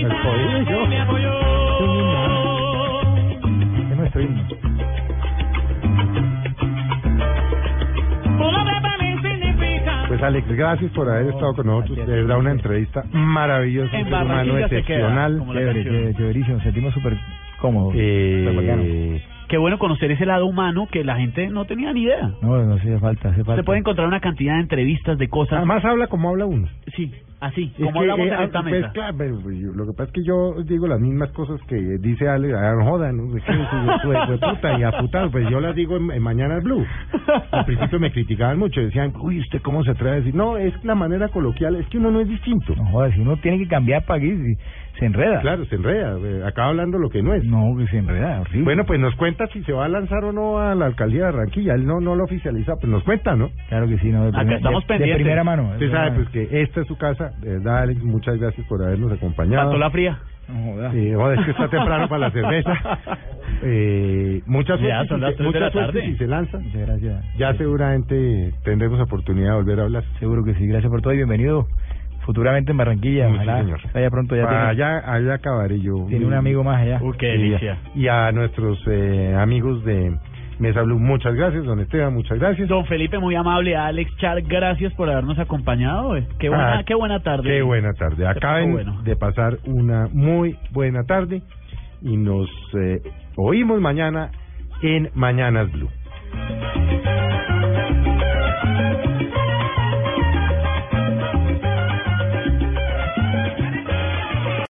El jodido yo. Es nuestro himno. Alex, gracias por haber estado con nosotros. De verdad, una entrevista maravillosa, un En humano excepcional. Chévere, chéverísimo, nos sentimos súper cómodos. Eh. Qué bueno conocer ese lado humano que la gente no tenía ni idea. No, no hace falta, hace falta. Se puede encontrar una cantidad de entrevistas, de cosas. Además habla como habla uno. Sí, así, Es como que, hablamos eh, en esta ah, pues, mesa. claro, pero, pues, yo- lo que pasa es que yo digo las mismas cosas que dice Ale, ah, no jodan, ¿no? Es que su- puta y a putar, pues yo las digo en, en Mañanas Blue. Al principio me criticaban mucho, decían, uy, ¿usted cómo se atreve a decir? No, es la manera coloquial, es que uno no es distinto. No jodas, si uno tiene que cambiar para aquí, si- se enreda. Claro, se enreda, eh, acaba hablando lo que no es. No, que se enreda, horrible. Bueno, pues nos cuenta si se va a lanzar o no a la alcaldía de Barranquilla. Él no, no lo oficializa, pues nos cuenta, ¿no? Claro que sí, no, de, Acá primer- estamos de- de pendientes. primera mano. de Usted sabe mano. pues que esta es su casa. De verdad, Alex, muchas gracias por habernos acompañado. Pasó la fría. No. Eh, joder, es que está temprano para la cerveza. Eh, muchas Ya, suerte, de mucha suerte tarde. si se lanza. Muchas gracias. Ya seguramente tendremos oportunidad de volver a hablar. Seguro que sí, gracias por todo y bienvenido futuramente en Barranquilla. Sí, Ojalá señor. vaya pronto ya tiene, allá, allá acabaré yo. tiene un amigo más allá. Uy, qué Y- delicia. Y a nuestros eh, amigos de Mesa Blue, muchas gracias. Don Esteban, muchas gracias. Don Felipe, muy amable. Alex Char, gracias por habernos acompañado. eh. Qué buena, Ah, qué buena tarde. Qué buena tarde. Acaben bueno. de pasar una muy buena tarde y nos eh, oímos mañana en Mañanas Blue.